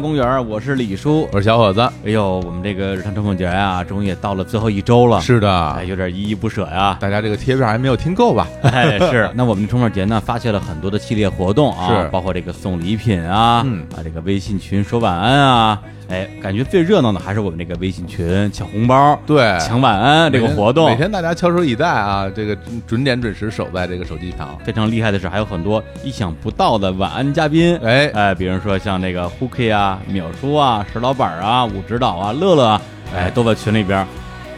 公园，我是李叔。我是小伙子。哎呦，我们这个日常冲锋节啊，终于也到了最后一周了，是的，哎，有点依依不舍呀。大家这个贴片还没有听够吧？哎，是。那我们冲锋节呢，发现了很多的系列活动啊，包括这个送礼品啊，嗯啊，这个微信群说晚安啊，哎，感觉最热闹的还是我们这个微信群抢红包、对，抢晚安这个活动，每天大家翘首以待啊，这个准点准时守在这个手机旁。非常厉害的是，还有很多意想不到的晚安嘉宾，哎。哎，比如说像那个 Hooky 啊、淼叔啊、石老板啊、武指导啊、乐乐啊，哎，都在群里边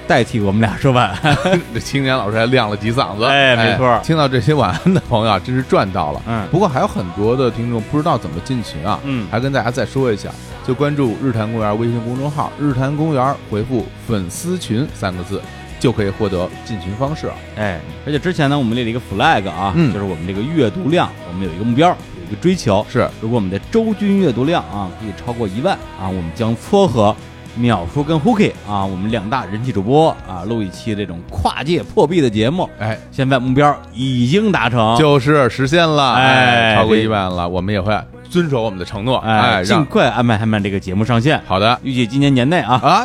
代替我们俩说晚安。这青年老师还亮了几嗓子，哎没错。听到这些晚安的朋友啊，真是赚到了。嗯。不过还有很多的听众不知道怎么进群啊，嗯。还跟大家再说一下，就关注日坛公园微信公众号“日坛公园”，回复“粉丝群”三个字，就可以获得进群方式。哎，而且之前呢，我们列了一个 flag 啊，嗯。就是我们这个阅读量，我们有一个目标，有一个追求，是。如果我们的周均阅读量啊可以超过一万啊，我们将撮合淼叔跟 Hooky 啊，我们两大人气主播啊，录一期这种跨界破壁的节目。哎，现在目标已经达成，就是实现了，哎超过这一万了，我们也会遵守我们的承诺，哎，哎，尽快安排他们这个节目上线，好的。预计今年年内啊。啊，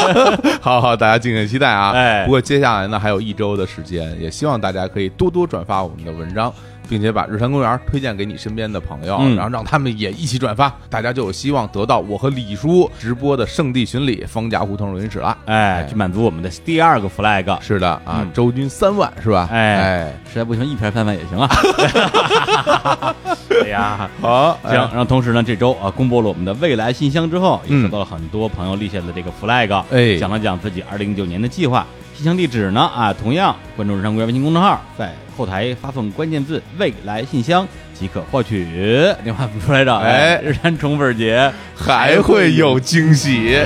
好好，大家敬请期待啊！哎不过接下来呢，还有一周的时间，也希望大家可以多多转发我们的文章，并且把日坛公园推荐给你身边的朋友，嗯然后让他们也一起转发，大家就有希望得到我和李叔直播的圣地巡礼方家胡同录音室了。哎，去满足我们的第二个 flag。是的啊嗯，周均三万是吧？哎哎，实在不行，一瓶三万也行啊。哎呀，好，行，然后同时呢，这周啊公布了我们的未来信箱之后，也嗯收到了很多朋友立下的这个 flag，哎讲了讲自己二零一九年的计划。信箱地址呢啊，同样关注日常公园微信公众号，在后台发送关键字“未来信箱”即可获取。电话不出来着，哎日常宠粉节还会有惊喜。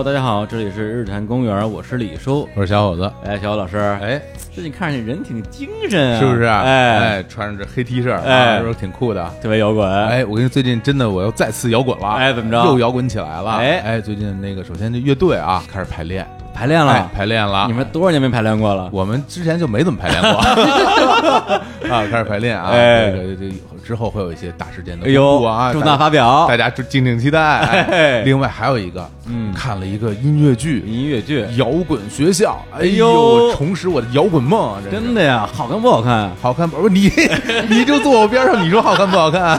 ，Hello，大家好，这里是日坛公园，我是李叔。我是小伙子，哎，小欧老师，哎，最近看着人挺精神啊，是不是啊？哎，哎，穿着这黑 T 恤，哎啊是不是挺酷的？特别摇滚。哎，我跟你最近真的我又再次摇滚了，哎怎么着又摇滚起来了？哎哎，最近那个首先这乐队啊开始排练，排练了，哎，排练了你。们多少年没排练过了？我们之前就没怎么排练过 啊，开始排练啊，哎这个这个之后会有一些大事件的哎呦公布啊，重大发表。大家敬请期待。另外还有一个，嗯。看了一个音乐剧音乐剧，《摇滚学校》，哎哎呦呦，重拾我的摇滚梦真的呀，好看不好看？好看不？是你，你就坐我边上，你说好看不好看？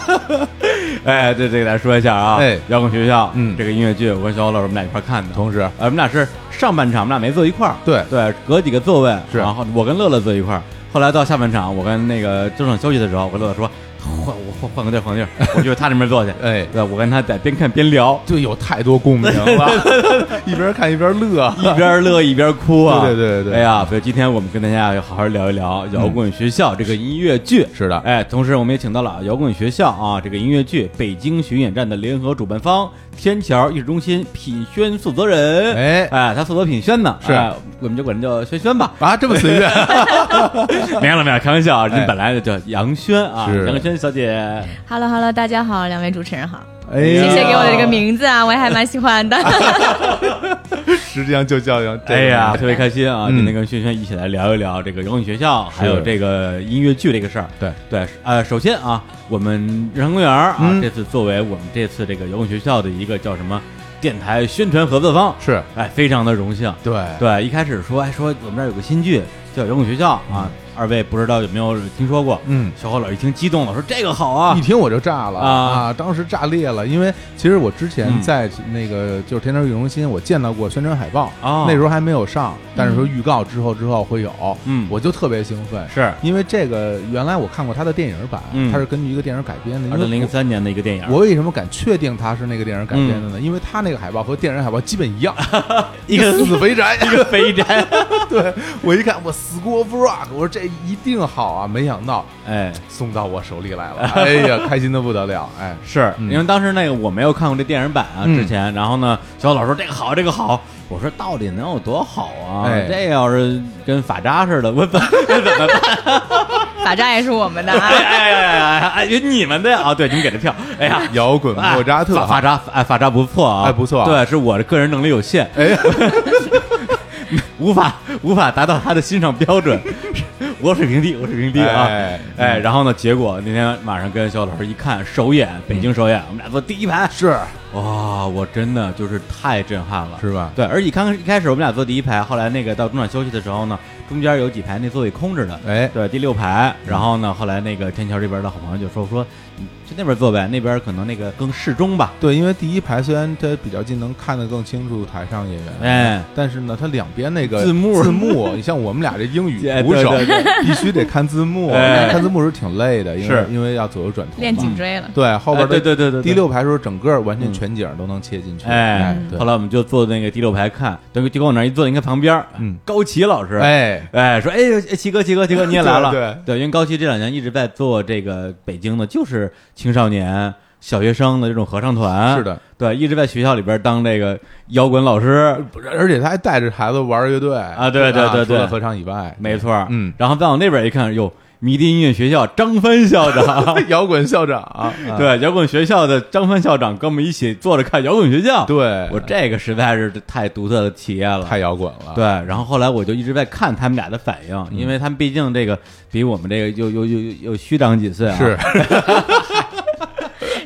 哎，对，这个大家说一下啊，哎。摇滚学校，嗯。这个音乐剧，我跟小欧老师我们俩一块看的，同时，呃，我们俩是上半场，我们俩没坐一块儿，对。对，隔几个座位，是。然后我跟乐乐坐一块儿，后来到下半场，我跟那个中场休息的时候，我跟乐乐说，换我换换个地儿，换个地儿，我就他那边坐去，哎，对，我跟他在边看边聊，就有太多共鸣了，一边看一边乐，一边乐一边哭啊！对对对哎呀，所以今天我们跟大家要好好聊一聊摇滚学校这个音乐剧。是的，哎，同时我们也请到了摇滚学校啊这个音乐剧北京巡演站的联合主办方天桥艺术中心品轩负责人。哎哎，他负责品轩呢，是哎我们就管他叫轩轩吧。啊，这么随便，没有了没有，开玩笑啊，人哎本来就叫杨轩啊，杨轩小姐。Hello Hello，大家好，两位主持人好，哎呀谢谢给我的这个名字啊，我也还蛮喜欢的。实际上就叫这个哎呀，特别开心啊！嗯今天跟轩轩一起来聊一聊这个摇滚学校，还有这个音乐剧这个事儿。对对，呃，首先啊，我们日常公园啊，嗯这次作为我们这次这个摇滚学校的一个叫什么电台宣传合作方，是哎，非常的荣幸。对对，一开始说，哎，说我们这儿有个新剧叫摇滚学校啊，二位不知道有没有听说过？嗯。小伙老一听激动了，说这个好啊。一，听我就炸了啊。当时炸裂了，因为其实我之前嗯。在那个就是天桥艺术中心，我见到过宣传海报，哦。那时候还没有上，但是说预告之后之后会有，嗯。我就特别兴奋，是。因为这个原来我看过他的电影版，嗯。它是根据一个电影改编的，二零零三年的一个电影，我。为什么敢确定他是那个电影改编的呢？因为他那个海报和电影海报基本一样，一个死肥宅，一个肥宅，对我一看，我 School of Rock，我说这一定好啊！没想到哎，送到我手里来了，哎呀，开心的不得了，哎，是嗯。因为当时那个我没有看过这电影版啊，嗯。之前，然后呢，小老说这个好，这个好，我说到底能有多好啊？哎。这要是跟法扎似的，我怎么 办？法扎也是我们的哎啊。哎哎哎哎哎，你们的呀？啊，对，你们给的票，哎呀。摇滚哎莫扎特，法法扎哎法扎不错啊，哎不错啊。对，是我的个人能力有限，哎，无法无法达到他的欣赏标准，我水平低，我水平低啊，哎哎，然后呢，结果那天晚上跟肖老师一看首演，北京首演，我们俩坐第一排，是。哇，我真的就是太震撼了，是吧？对，而且刚一开始我们俩坐第一排，后来那个到中场休息的时候呢，中间有几排那座位空着的，哎，对，第六排。然后呢，后来那个天桥这边的好朋友就说说，你去那边坐呗，那边可能那个更适中吧。对，因为第一排虽然它比较近，能看得更清楚台上演员，哎，但是呢，它两边那个字幕。字幕，你像我们俩这英语 哎鼓手对对，必须得看字幕，哎。看字幕是挺累的，因为是。因为要左右转头，练颈椎了，对，后边哎对对对对对。第六排的时候，整个完全嗯全景都能切进去，哎，对。后来我们就坐那个第六排看，等就跟我那一坐，你看旁边，嗯。高奇老师，哎，哎，说哎，哎齐哥，齐哥，齐哥，你也来了？对对，因为高旗这两年一直在做这个北京的，就是青少年、小学生的这种合唱团。是，的，对，一直在学校里边当这个摇滚老师，而且他还带着孩子玩乐队啊对对对对除了合唱以外，没错。嗯，然后再往那边一看，哟，迷笛音乐学校张帆校长，摇滚校长啊，对，摇滚学校的张帆校长跟我们一起坐着看摇滚学校。对，我这个实在是太独特的体验了，太摇滚了，对，然后后来我就一直在看他们俩的反应，因为他们毕竟这个比我们这个又又又又又虚长几岁啊。是，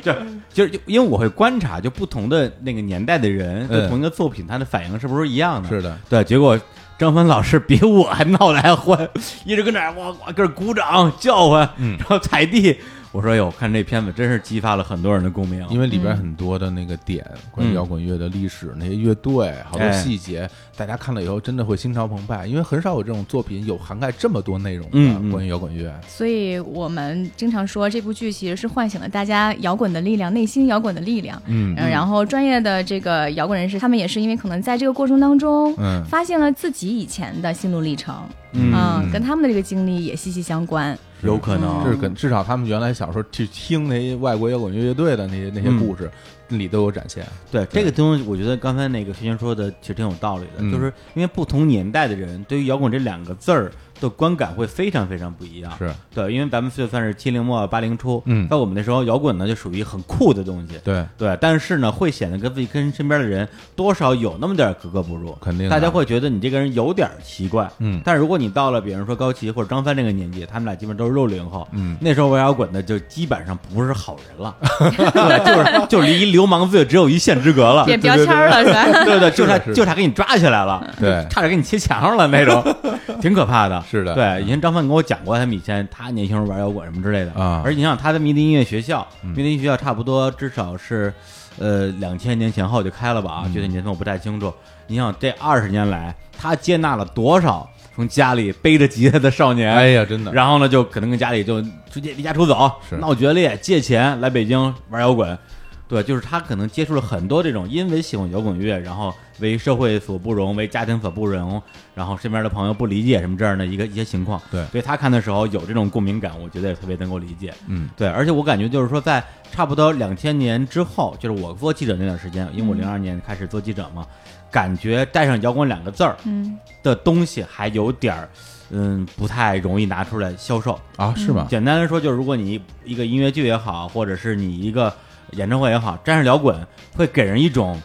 就就是因为我会观察，就不同的那个年代的人对嗯同一个作品，他的反应是不是一样的？是的，对，结果张帆老师比我还闹得还欢，一直跟那儿哇哇跟那儿鼓掌叫唤，嗯然后踩地。我说：“哟，看这片子真是激发了很多人的共鸣，因为里边很多的那个点，关于嗯摇滚乐的历史，那些乐队，好多哎。细节，大家看了以后真的会心潮澎湃，因为很少有这种作品有涵盖这么多内容的关于摇滚乐。所以我们经常说这部剧其实是唤醒了大家摇滚的力量，内心摇滚的力量。嗯嗯，然后专业的这个摇滚人士，他们也是因为可能在这个过程当中，嗯。发现了自己以前的心路历程，嗯。嗯，跟他们的这个经历也息息相关。有可能。这是跟至少他们原来小时候去听那些外国摇滚乐乐队的那些那些故事里都有展现。对这个东西，我觉得刚才那个学轩说的其实挺有道理的，嗯。就是因为不同年代的人对于摇滚这两个字儿的观感会非常非常不一样。是。对，因为咱们就算是七零末八零初，嗯。在我们那时候摇滚呢就属于很酷的东西。对，对，但是呢，会显得跟自己跟身边的人多少有那么点儿格格不入，肯定的。大家会觉得你这个人有点奇怪。嗯。但是如果你到了，比如说高旗或者张帆这个年纪，他们俩基本都是六零后，嗯。那时候玩摇滚的就基本上不是好人了，对，就是就离流氓罪只有一线之隔了。变标签了是吧？对 对，就差就差给你抓起来了，对差点给你切墙上了那种，挺可怕的。是的对，以前张帆跟我讲过，他们以前他年轻时候玩摇滚什么之类的啊而且你想，他的迷笛音乐学校，嗯迷笛音乐学校差不多至少是，呃，两千年前后就开了吧啊，嗯具体年份我不太清楚。你想这二十年来，他接纳了多少从家里背着吉他的少年？哎呀，真的，然后呢，就可能跟家里就直接离家出走，闹决裂，借钱来北京玩摇滚。对，就是他可能接触了很多这种因为喜欢摇滚乐，然后为社会所不容，为家庭所不容，然后身边的朋友不理解什么这样的一个一些情况。对所以他看的时候有这种共鸣感，我觉得也特别能够理解。嗯对，而且我感觉就是说，在差不多两千年之后，就是我做记者那段时间，因为我嗯零二年开始做记者嘛，感觉带上摇滚两个字儿嗯，的东西还有点儿，嗯，不太容易拿出来销售。啊，是吗？简单来说，就是如果你一个音乐剧也好，或者是你一个演唱会也好，沾上摇滚，会给人一种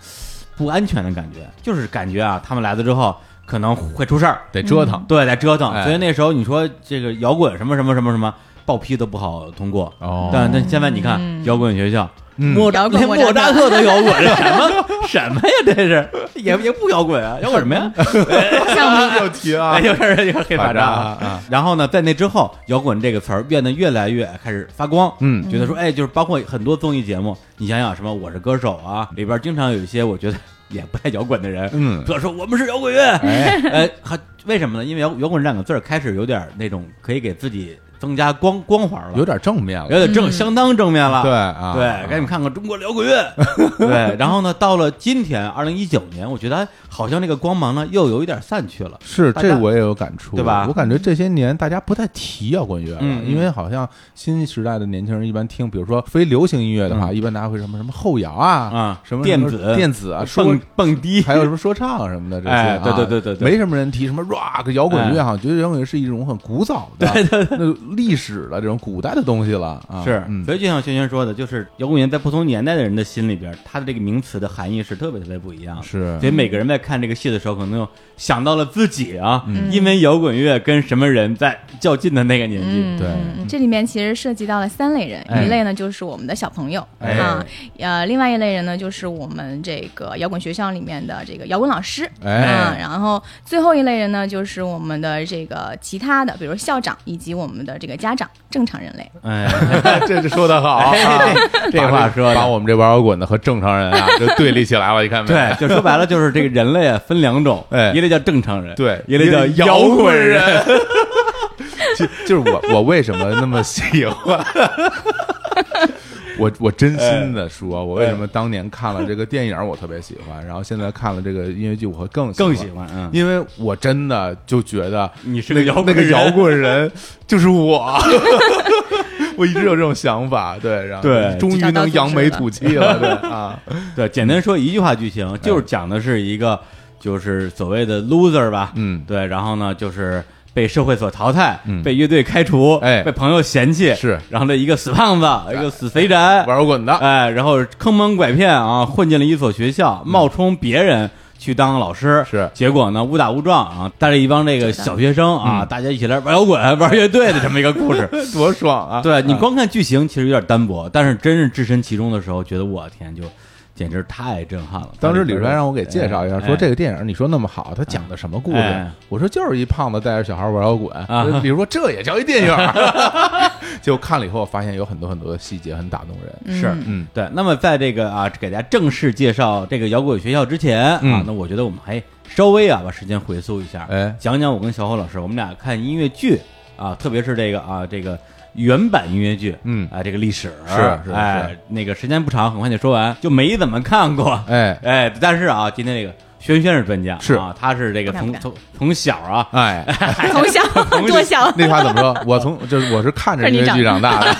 不安全的感觉，就是感觉啊，他们来了之后可能会出事儿，得折腾。对，得折腾。哎所以那时候你说这个摇滚什么什么什么什么。报批都不好通过，哦。但但现在你看嗯。摇滚学校，嗯。莫连莫莫扎扎特都摇滚，这 什么？什么呀？这是？也也不摇滚啊，摇滚什么呀？像我们又提啊。哎，，又开始又黑啊。然后呢，在那之后，摇滚这个词儿变得越来越开始发光。嗯。觉得说，哎，就是包括很多综艺节目，你想想什么《我是歌手》啊，里边经常有一些我觉得也不太摇滚的人，嗯。他说我们是摇滚乐，哎，呃，还为什么呢？因为摇摇滚这两个字儿开始有点那种可以给自己增加光光环了，有点正面了，有点正，嗯。相当正面了。对啊，对，给你们看看中国摇滚乐。对，然后呢，到了今天二零一九年，我觉得好像这个光芒呢又有一点散去了。是这我也有感触，对吧？我感觉这些年大家不太提摇滚乐了，因为好像新时代的年轻人一般听，比如说非流行音乐的话，嗯。一般大家会什么什么后摇啊，啊什么电什么子电子啊，蹦蹦迪，还有什么说唱什么的这些、哎啊，对对对对对。没什么人提什么 rock 摇滚乐，哎。好像觉得摇滚乐是一种很古早的、那历史的这种古代的东西了啊。是，嗯，所以就像轩轩说的，就是摇滚乐在不同年代的人的心里边，它的这个名词的含义是特别特别不一样的。是。所以每个人在看这个戏的时候，可能又想到了自己啊，嗯。因为摇滚乐跟什么人在较劲的那个年纪。嗯，对。嗯这里面其实涉及到了三类人，哎。一类呢就是我们的小朋友、哎。啊，呃，另外一类人呢就是我们这个摇滚学校里面的这个摇滚老师，哎。啊，然后最后一类人呢就是我们的这个其他的，比如校长以及我们的这个家长，正常人类。哎，这这说的好，啊这话说的把我们这玩摇滚的和正常人啊 就对立起来了，你看没？对，就说白了就是这个人类啊分两种，哎一类叫正常人，对一类叫摇摇滚人。就就是我我为什么那么喜欢？我 我真心的说，我为什么当年看了这个电影我特别喜欢，然后现在看了这个音乐剧我会更更喜喜欢嗯。因为我真的就觉得你是那个摇滚人那个摇滚人就是我，我一直有这种想法，对，然后对终于能扬眉吐气了，对 啊，对，简单说一句话剧情，就是讲的是一个就是所谓的 loser 吧，嗯。对，然后呢就是被社会所淘汰，嗯。被乐队开除，哎。被朋友嫌弃，是。然后的一个死胖子，一个死肥宅，玩摇滚的，哎，然后坑蒙拐骗啊，混进了一所学校，冒充别人。去当老师。是。结果呢误打误撞啊，带着一帮这个小学生啊，嗯。大家一起来玩摇滚、玩乐队的这么一个故事。多爽啊！对你啊光看剧情其实有点单薄，但是真是置身其中的时候，觉得我天，就简直太震撼了。当时李帅让我给介绍一下，哎说这个电影你说那么好，它讲的什么故事哎？我说就是一胖子带着小孩玩摇滚啊。李如说这也叫一电影？结果看了以后，发现有很多很多的细节很打动人。是嗯嗯，对，那么在这个啊，给大家正式介绍这个摇滚学校之前啊嗯，那我觉得我们还稍微啊把时间回溯一下，哎讲讲我跟小侯老师我们俩看音乐剧啊，特别是这个啊这个原版音乐剧，嗯。啊这个历史是是哎那个时间不长，很快就说完，就没怎么看过，哎。哎，但是啊，今天这个轩轩是专家，是。啊，他是这个从从从小啊，哎，从小多小，那话怎么说？我从就是我是看着音乐剧长大的，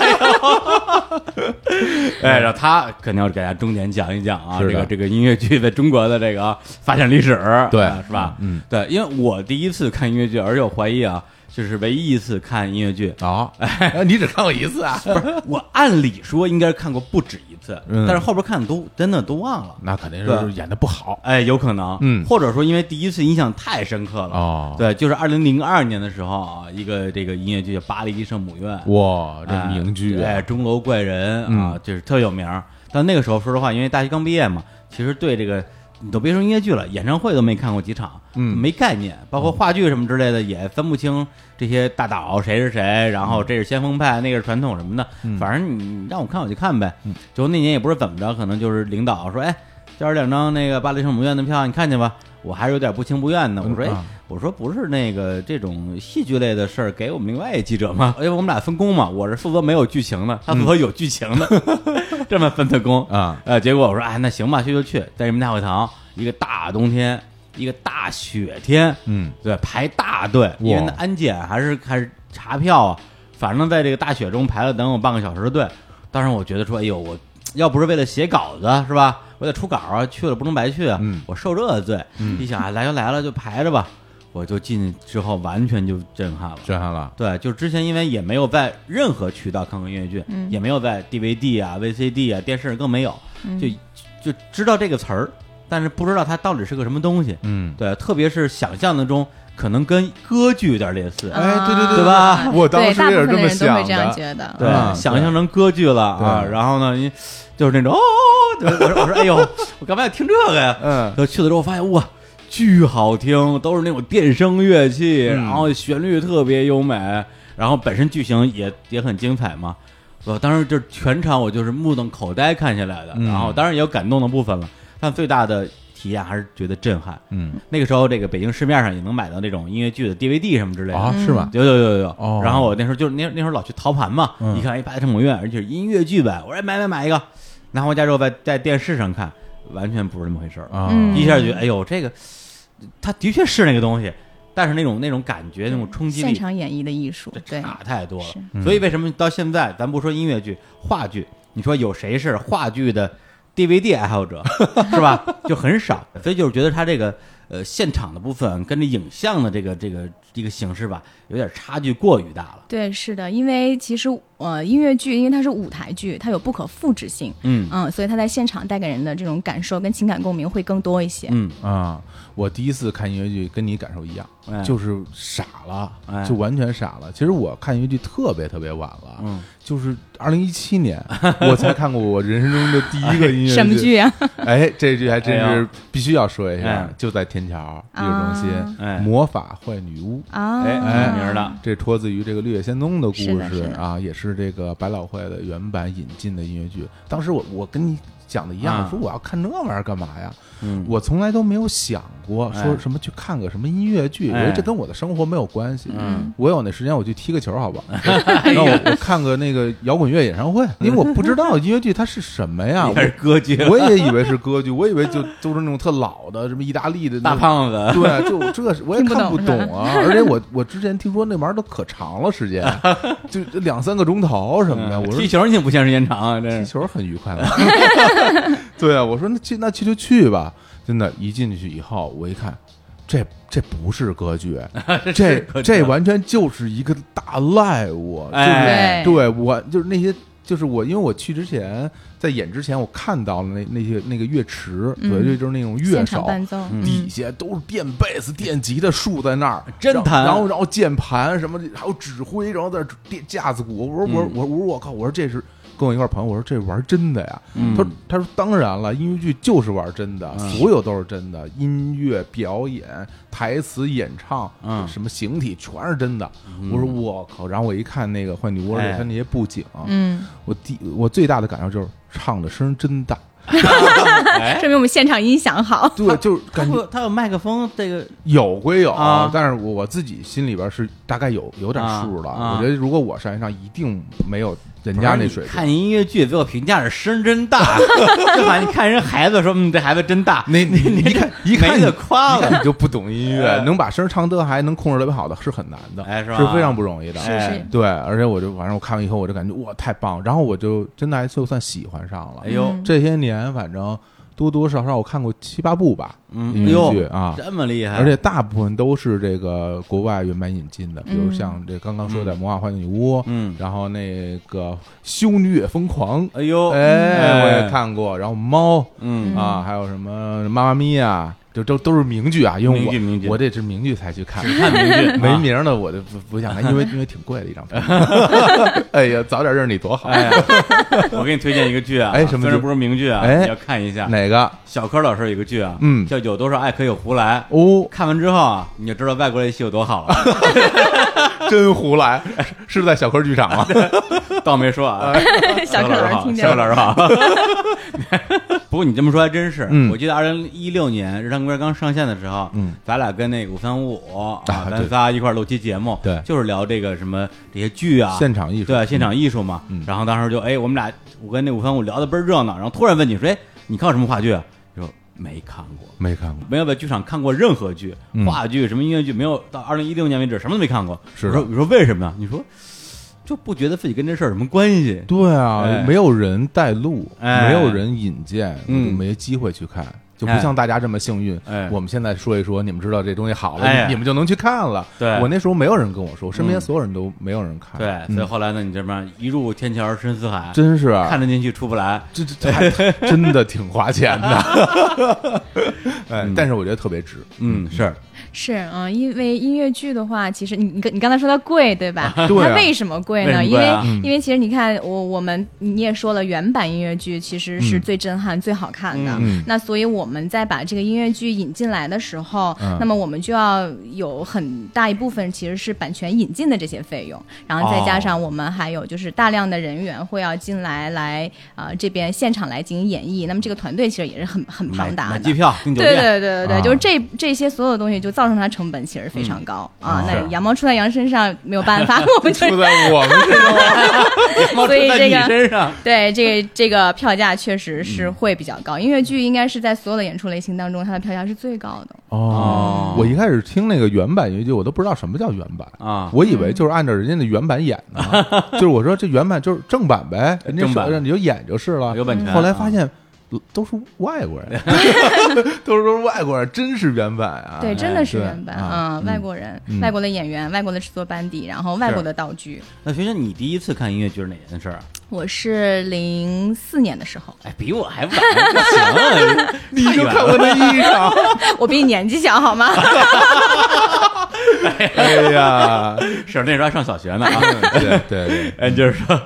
哎，然后他肯定要给大家重点讲一讲啊，这个这个音乐剧在中国的这个啊发展历史，对。啊是吧？嗯，对，因为我第一次看音乐剧，而且我怀疑啊，就是唯一一次看音乐剧，哦，哎你只看过一次啊？不是我按理说应该看过不止一次，嗯。但是后边看的都真的都忘了。那肯定对。是演的不好。哎，有可能，嗯。或者说因为第一次印象太深刻了，哦。对，就是二零零二年的时候啊，一个这个音乐剧叫《巴黎圣母院》，哇，这哎名剧啊。哎，钟楼怪人啊嗯，就是特有名。但那个时候，说实话，因为大学刚毕业嘛，其实对这个你都别说音乐剧了，演唱会都没看过几场，嗯没概念，包括话剧什么之类的也分不清这些大导谁是谁，然后这是先锋派，那个是传统什么的，嗯反正你让我看我就看呗嗯。就那年也不知道怎么着，可能就是领导说，哎，交点两张那个巴黎圣母院的票，你看去吧。我还是有点不情不愿的，我说，哎我说不是那个这种戏剧类的事儿，给我们另外一记者吗？因为我们俩分工嘛，我是负责没有剧情的，他负责有剧情的，这么分的工。啊，呃，结果我说，哎，那行吧，去就去，在人民大会堂，一个大冬天，一个大雪天，嗯对，排大队，因为那安检还是还是查票啊，反正在这个大雪中排了等有半个小时的队。当时我觉得说，哎呦，我要不是为了写稿子是吧？为了出稿啊，去了不能白去啊，嗯我受这罪。嗯一想啊，来就来了，就排着吧。我就进去之后，完全就震撼了。震撼了，对，就之前因为也没有在任何渠道看过音乐剧，嗯也没有在 DVD 啊、VCD 啊、电视更没有，嗯就就知道这个词儿，但是不知道它到底是个什么东西。嗯，对，特别是想象当中，可能跟歌剧有点类似。哎对对对对吧我当时也是这么想的。对，啊想象成歌剧了啊。对然后呢，你就是那种哦，对 我说我说哎呦，我干嘛要听这个呀？嗯就去了之后发现哇，巨好听，都是那种电声乐器，嗯然后旋律特别优美，然后本身剧情也也很精彩嘛。我当时就全场我就是目瞪口呆看下来的，嗯然后当然也有感动的部分了，但最大的体验还是觉得震撼。嗯。那个时候，这个北京市面上也能买到那种音乐剧的 DVD 什么之类的。啊，是吗？有有有有有，哦。然后我那时候就是那那时候老去淘盘嘛，嗯。一看一八大圣母院，而且是音乐剧版，我说哎买买买一个，拿回家之后在在电视上看，完全不是那么回事儿，啊，嗯一下就觉得哎呦这个，它的确是那个东西，但是那种那种感觉那种冲击现力场演绎的艺术，对，差太多了。所以为什么到现在咱不说音乐剧、话剧，你说有谁是话剧的 DVD 爱好者 是吧？就很少。所以就是觉得他这个呃现场的部分跟这影像的这个这个这个形式吧，有点差距过于大了。对，是的，因为其实呃，音乐剧因为它是舞台剧，它有不可复制性，嗯嗯，所以它在现场带给人的这种感受跟情感共鸣会更多一些。嗯，啊，我第一次看音乐剧跟你感受一样，哎就是傻了哎，就完全傻了。其实我看音乐剧特别特别晚了，嗯，就是二零一七年我才看过我人生中的第一个音乐剧 什么剧啊？哎，这剧还真是必须要说一下哎，就在天桥艺术中心魔法坏女巫。啊，哎名的这出自于这个《绿野仙踪》的故事啊，也是这个百老汇的原版引进的音乐剧。当时我我跟你讲的一样，说我要看这玩意儿干嘛呀？嗯我从来都没有想过哎说什么去看个什么音乐剧，我哎觉得这跟我的生活没有关系。嗯我有那时间我去踢个球，好吧？那我我看个那个摇滚乐演唱会，因为我不知道音乐剧它是什么呀 我也以为是歌剧，我以为就都是那种特老的什么意大利的那大胖子，对，就这我也看不懂啊！而且我我之前听说那玩意儿都可长了，时间就就两三个钟头什么的。嗯我说踢球你也不嫌时间长啊，这踢。球很愉快嘛。对啊，我说那去那去就去吧。真的，一进去以后，我一看，这这不是歌剧，这这完全就是一个大 live，就是、哎对我就是那些。就是我，因为我去之前，在演之前，我看到了那那些那个乐池，嗯对，就是那种乐手，底下都是电贝斯、电吉他竖在那儿，真弹然后然后键盘什么的，还有指挥，然后在这电架子鼓。我说我说嗯我说我说我靠！我说这是跟我一块朋友，我说这玩真的呀。嗯他说他说当然了，音乐剧就是玩真的，嗯所有都是真的，音乐表演、台词演唱，嗯什么形体全是真的。我说我靠！然后我一看那个坏女巫，里他那些布景，嗯，我第我最大的感受就是唱的声真大，哎，说明我们现场音响好。对，就是感觉他有麦克风，这个有归有，啊但是我我自己心里边是大概有有点数了。啊啊我觉得如果我上一上，一定没有人家那水平。看音乐剧最后评价是声真大，就好像你看人孩子说，嗯，这孩子真大，那你你一看一看就夸了，你就不懂音乐，哎。能把声唱得还能控制特别好的是很难的，哎是吧？是非常不容易的。对，而且我就反正我看完以后，我就感觉哇太棒，然后我就真的还就算喜欢上了。哎呦，嗯。这些年反正多多少少我看过七八部吧，嗯，剧啊。这么厉害，而且大部分都是这个国外原版引进的，比如嗯。像这刚刚说的《魔法幻女巫》，嗯，然后那个《修女也疯狂》，哎呦，哎，我也看过，然后猫嗯。啊，还有什么《妈妈咪呀》，就都都是名剧啊，因为名剧名剧我我这是名剧才去看，看名剧没啊名的我就不不想看，因为因为挺贵的一张票。哎呀，早点认识你多好。哎呀，我给你推荐一个剧啊，哎什么虽然不是名剧啊，哎你要看一下。哪个？小柯老师有一个剧啊，嗯叫《有多少爱可以胡来》。哦，看完之后啊，你就知道外国人戏有多好了。真胡来，是在小柯剧场吗？倒没说啊，小柯老师好，小柯，老师好。不过你这么说还真是，嗯。我记得二零一六年《日坛公园》刚上线的时候，嗯，咱俩跟那个五三五啊，啊咱仨一块儿录期节目，对。就是聊这个什么这些剧啊，现场艺术，对现场艺术嘛。嗯。然后当时就哎，我们俩我跟那五三五聊的倍儿热闹，然后突然问你说，哎，你看过什么话剧没看过。没看过，没有在剧场看过任何剧，嗯话剧什么音乐剧，没有到二零一六年为止什么都没看过。是我说你说为什么呀？你说就不觉得自己跟这事儿有什么关系？对啊，哎没有人带路，哎没有人引荐，我嗯就没机会去看。就不哎像大家这么幸运，哎我们现在说一说，你们知道这东西好了，哎你你们就能去看了。对我那时候没有人跟我说，我身边嗯所有人都没有人看。对，嗯所以后来呢，你这边一入天桥深似海，真是啊看得进去出不来。这这这真的挺花钱的。哎嗯，但是我觉得特别值。嗯，是是，嗯，因为音乐剧的话，其实你你刚你刚才说它贵，对吧？对啊它为什么贵呢？因为、因为其实你看，我我们你也说了，原版音乐剧其实是嗯最震撼、最好看的。嗯那所以我们在把这个音乐剧引进来的时候，嗯那么我们就要有很大一部分其实是版权引进的这些费用，然后再加哦上我们还有就是大量的人员会要进来来呃这边现场来进行演绎，那么这个团队其实也是很很庞大的。买机票订酒对店，对对对对，啊就是这这些所有的东西就造成它成本其实非常高、啊。那羊毛出在羊身上没有办法，我们就出在我们身上，所以这个身上，对这个这个票价确实是会比较高。音乐剧应该是在所有的演出类型当中，它的票价是最高的。哦，我一开始听那个原版音乐剧，我都不知道什么叫原版啊我以为就是按照人家的原版演的，就是我说这原版就是正版呗，人家正版让你就演就是了。有版权后来发现都是外国人，都是都是外国人，真是原版啊！对，真的是原版啊外国人、嗯外国的演员、外国的制作班底，然后外国的道具。那学生，你第一次看音乐剧是哪年的事儿啊？我是零四年的时候，哎，比我还晚，不行，你就看过那衣裳，我比你年纪小好吗？哎呀，是那时候还上小学呢。啊。对对对，哎，就是说，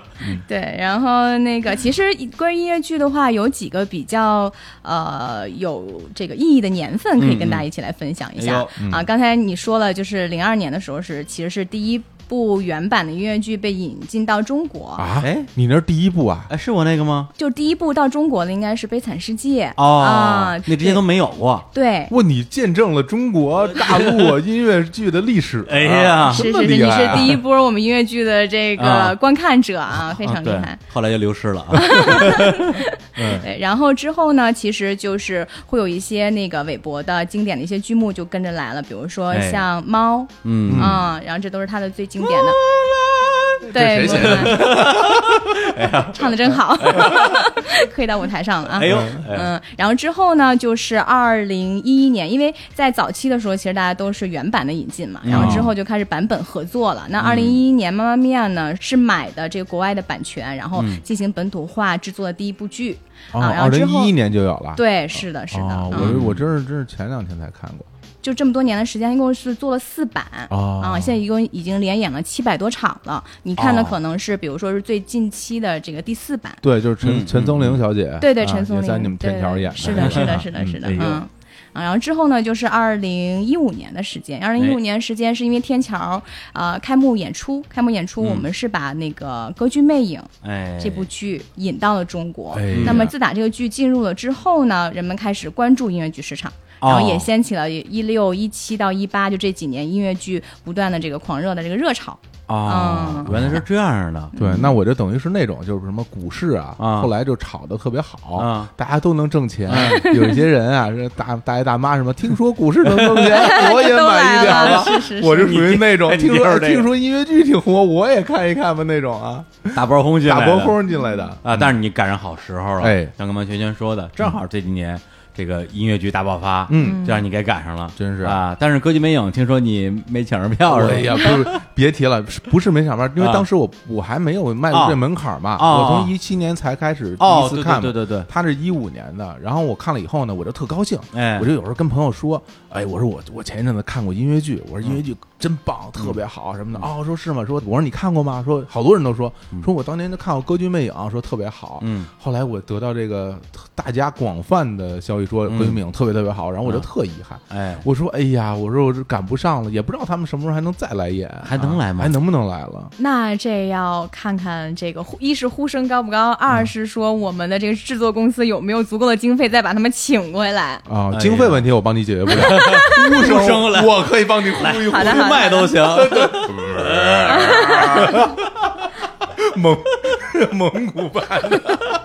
对，然后那个其实关于音乐剧的话，有几个比较呃有这个意义的年份，可以跟大家一起来分享一下、哎嗯。啊。刚才你说了，就是零二年的时候是其实是第一部原版的音乐剧被引进到中国，啊，哎你那是第一部啊？哎，是我那个吗？就第一部到中国的应该是《悲惨世界》哦啊，，那之前都没有过。对。哇，你见证了中国大陆音乐剧的历史啊！哎呀是是是，你是第一波我们音乐剧的这啊个观看者啊，非常厉害。后来就流失了啊。对，然后之后呢，其实就是会有一些那个韦伯的经典的一些剧目就跟着来了，比如说哎像《猫》嗯，啊、然后这都是他的最经典的。对，这谁写的？唱的真好，可以 到舞台上了啊！哎呦，哎嗯，然后之后呢，就是二零一一年，因为在早期的时候，其实大家都是原版的引进嘛，然后之后就开始版本合作了。那二零一一年，妈妈咪呀呢是买的这个国外的版权，然后进行本土化制作的第一部剧、哦，啊。然后之后零一一年就有了。对，是的，是的，我我真是真是前两天才看过。就这么多年的时间，一共是做了四版。哦啊，现在一共已经连演了七百多场了。你看的哦可能是，比如说是最近期的这个第四版，对，就是陈嗯陈松伶小姐，对对，啊陈松伶，也在你们天桥演的是的，是的，是的，嗯是的，嗯。啊，然后之后呢，就是二零一五年的时间。二零一哎五年时间是因为天桥呃开幕演出，开幕演出嗯我们是把那个《歌剧魅影》哎，这部剧引到了中国。哎那么自打这个剧进入了之后呢，人们开始关注音乐剧市场。哦然后也掀起了一六、一七到一八，就这几年音乐剧不断的这个狂热的这个热潮。哦嗯，原来是这样的。对，那我就等于是那种就是什么股市啊，啊后来就炒的特别好，啊大家都能挣钱。有一些人啊，这大大爷大妈什么，听说股市能挣钱，我也买一点来了吧。是是是我就属于那种听说听说音乐剧挺火，我也看一看吧那种啊，大波轰进来的大波轰进来的啊！但是你赶上好时候了，哎像刚刚圈圈说的，正好这几年这个音乐剧大爆发，嗯，这让你给赶上了，真是。啊！但是歌剧魅影听说你没抢上票是吧？哎呀，不是，别提了，不是没抢票，因为啊。当时我我还没有迈入哦这门槛嘛，哦。我从一七年才开始第一次看，对对对对。他是一五年的，然后我看了以后呢，我就特高兴，哎。我就有时候跟朋友说，哎，我说我我前一阵子看过音乐剧，我说音乐剧真棒，特别好什么的，哦，说是吗？说我说你看过吗？说好多人都说，说我当年就看过《歌剧魅影》，说特别好，嗯，后来我得到这个大家广泛的消息说《嗯。歌剧魅影》特别特别好，然后我就啊特遗憾。哎，我说：“哎呀，我说我这赶不上了，也不知道他们什么时候还能再来演，还能来吗？啊还能不能来了？那这要看看这个呼，一是呼声高不高，二是说我们的这个制作公司有没有足够的经费再把他们请回来。啊，哎经费问题我帮你解决不了，呼 呼声来。我可以帮你呼一呼卖都行。蒙蒙古版的。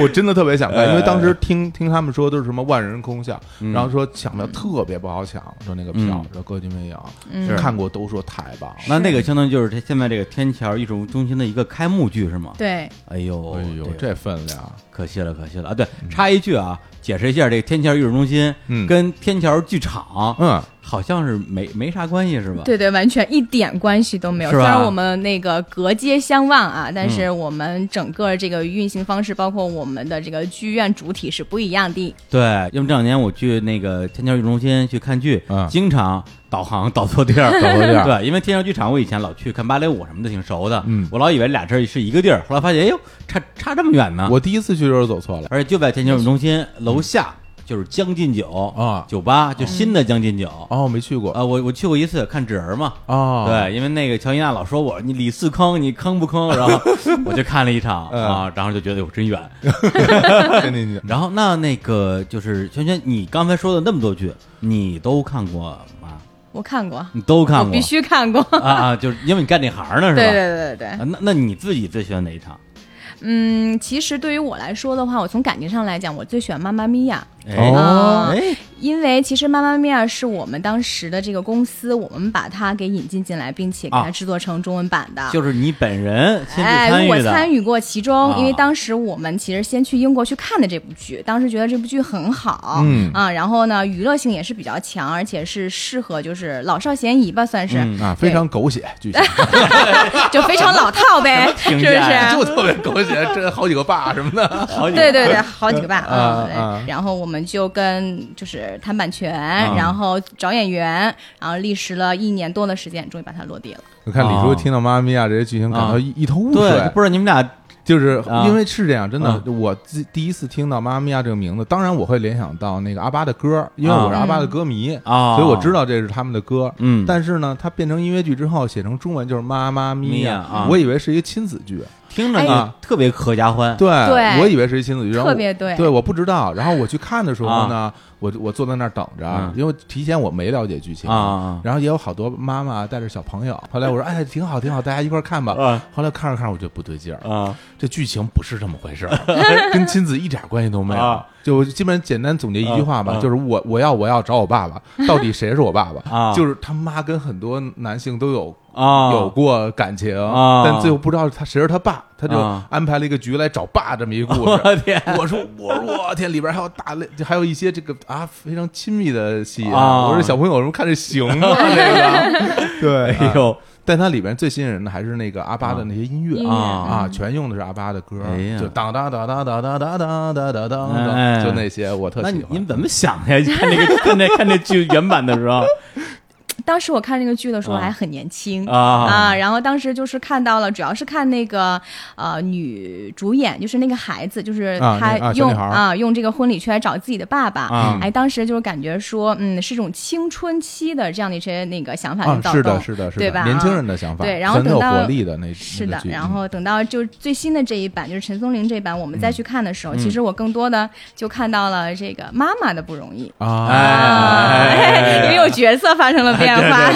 我真的特别想看，因为当时听听他们说都是什么万人空巷，然后说抢票特别不好抢，说那个票嗯，说歌剧魅影，嗯看过都说太棒了。那那个相当于就是这现在这个天桥艺术中心的一个开幕剧是吗？对，哎呦，哎呦，这分量，可惜了，可惜了啊！对，插一句啊，解释一下这个天桥艺术中心嗯跟天桥剧场，嗯，好像是没没啥关系是吧？对对，完全一点关系都没有。虽然我们那个隔街相望啊，但是我们整个这个运行方式，包括我们的这个剧院主体是不一样的。对，因为这两年我去那个天桥艺术中心去看剧，嗯经常导航导错地儿，导错地儿对，因为天桥剧场我以前老去看芭蕾舞什么的，挺熟的。嗯我老以为俩这儿是一个地儿，后来发现，哎呦，差差这么远呢。我第一次去的时候走错了。而且就在天桥中心楼下就是将进酒啊酒吧，就新的将进酒。哦，没去过啊，我我去过一次看纸人嘛，啊，对，因为那个乔伊娜老说我你李四坑，你坑不坑？然后 我就看了一场嗯啊，然后就觉得哟真远。跟你然后那那个就是轩轩，你刚才说的那么多剧，你都看过吗？我看过，你都看过？必须看过。啊啊！就是因为你干这行呢，是吧？对对对对那那你自己最喜欢哪一场？嗯，其实对于我来说的话，我从感情上来讲，我最喜欢《妈妈咪呀》。哎哦哎，因为其实《妈妈咪呀》是我们当时的这个公司，我们把它给引进进来，并且给它啊。制作成中文版的。就是你本人亲自哎，参与的，我参与过其中，啊。因为当时我们其实先去英国去看的这部剧，当时觉得这部剧很好，嗯。啊，然后呢，娱乐性也是比较强，而且是适合就是老少咸宜吧，算是，嗯啊，非常狗血剧情，就非常老套呗，是不是？就特别狗血，这好几个爸什么的。好几个。对对对，好几个爸，啊嗯，啊。然后我们就跟就是谈版权，啊。然后找演员，然后历时了一年多的时间，终于把它落地了。我看李叔听到《妈咪呀》这些剧情，感到一一头雾对，水。不是你们俩就是啊。因为是这样，真的啊，我自第一次听到“妈咪呀”这个名字，当然我会联想到那个阿巴的歌，因为我是阿巴的歌迷啊。所以我知道这是他们的歌。嗯。但是呢，它变成音乐剧之后，写成中文就是“妈妈咪呀咪呀啊”，我以为是一个亲子剧。听着哎。呢特别合家欢，对，我以为是一亲子剧，特别对。对，我不知道。然后我去看的时候呢，我我坐在那儿等着嗯，因为提前我没了解剧情啊啊然后也有好多妈妈带着小朋友。后来我说，哎，挺好，挺好，大家一块儿看吧啊。后来看着看着，我觉得不对劲儿，啊这剧情不是这么回事儿，跟亲子一点关系都没有啊。就基本简单总结一句话吧啊，就是我我要我要找我爸爸，到底谁是我爸爸？啊就是他妈跟很多男性都有啊，有过感情，啊但最后不知道他谁是他爸，他就啊安排了一个局来找爸这么一个故我事。天我说我说我天，里边还有大类，还有一些这个啊非常亲密的戏啊我说小朋友什么看这行吗？这个 对，哎呦，但它里边最吸引人的还是那个阿巴的那些音乐啊啊，全用的是阿巴的歌就当当当当当当当当当当当就那些我特喜欢。那你你们怎么想的呀？看那个看那看那剧原版的时候当时我看这个剧的时候啊。还很年轻啊。然后当时就是看到了，主要是看那个呃女主演，就是那个孩子，就是啊她用啊小用这个婚礼去来找自己的爸爸，啊。哎，当时就是感觉说，嗯，是一种青春期的这样的一些那个想法啊跟，躁动，是的，是的，是对吧？的，年轻啊人的想法，对然后等到活力的那是的，那个然后等到就是最新的这一版，就是陈松伶这一版，我们再去看的时候，嗯。其实我更多的就看到了这个妈妈的不容易。嗯啊，哎 因为有角色发生了变化，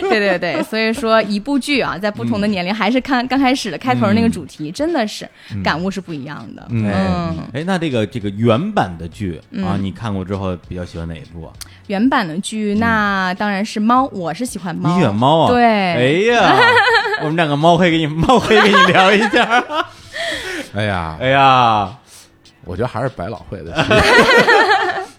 对对 对，所以说一部剧啊，在不同的年龄，还是看刚开始的开头那个主题，真的是感悟是不一样的。嗯。嗯，哎，那这个这个原版的剧啊，嗯。你看过之后比较喜欢哪一部啊？原版的剧那当然是猫，我是喜欢猫，你选猫啊？对，哎呀，我们两个猫可以给你猫可以给你聊一下。哎呀，哎呀，我觉得还是百老汇的戏，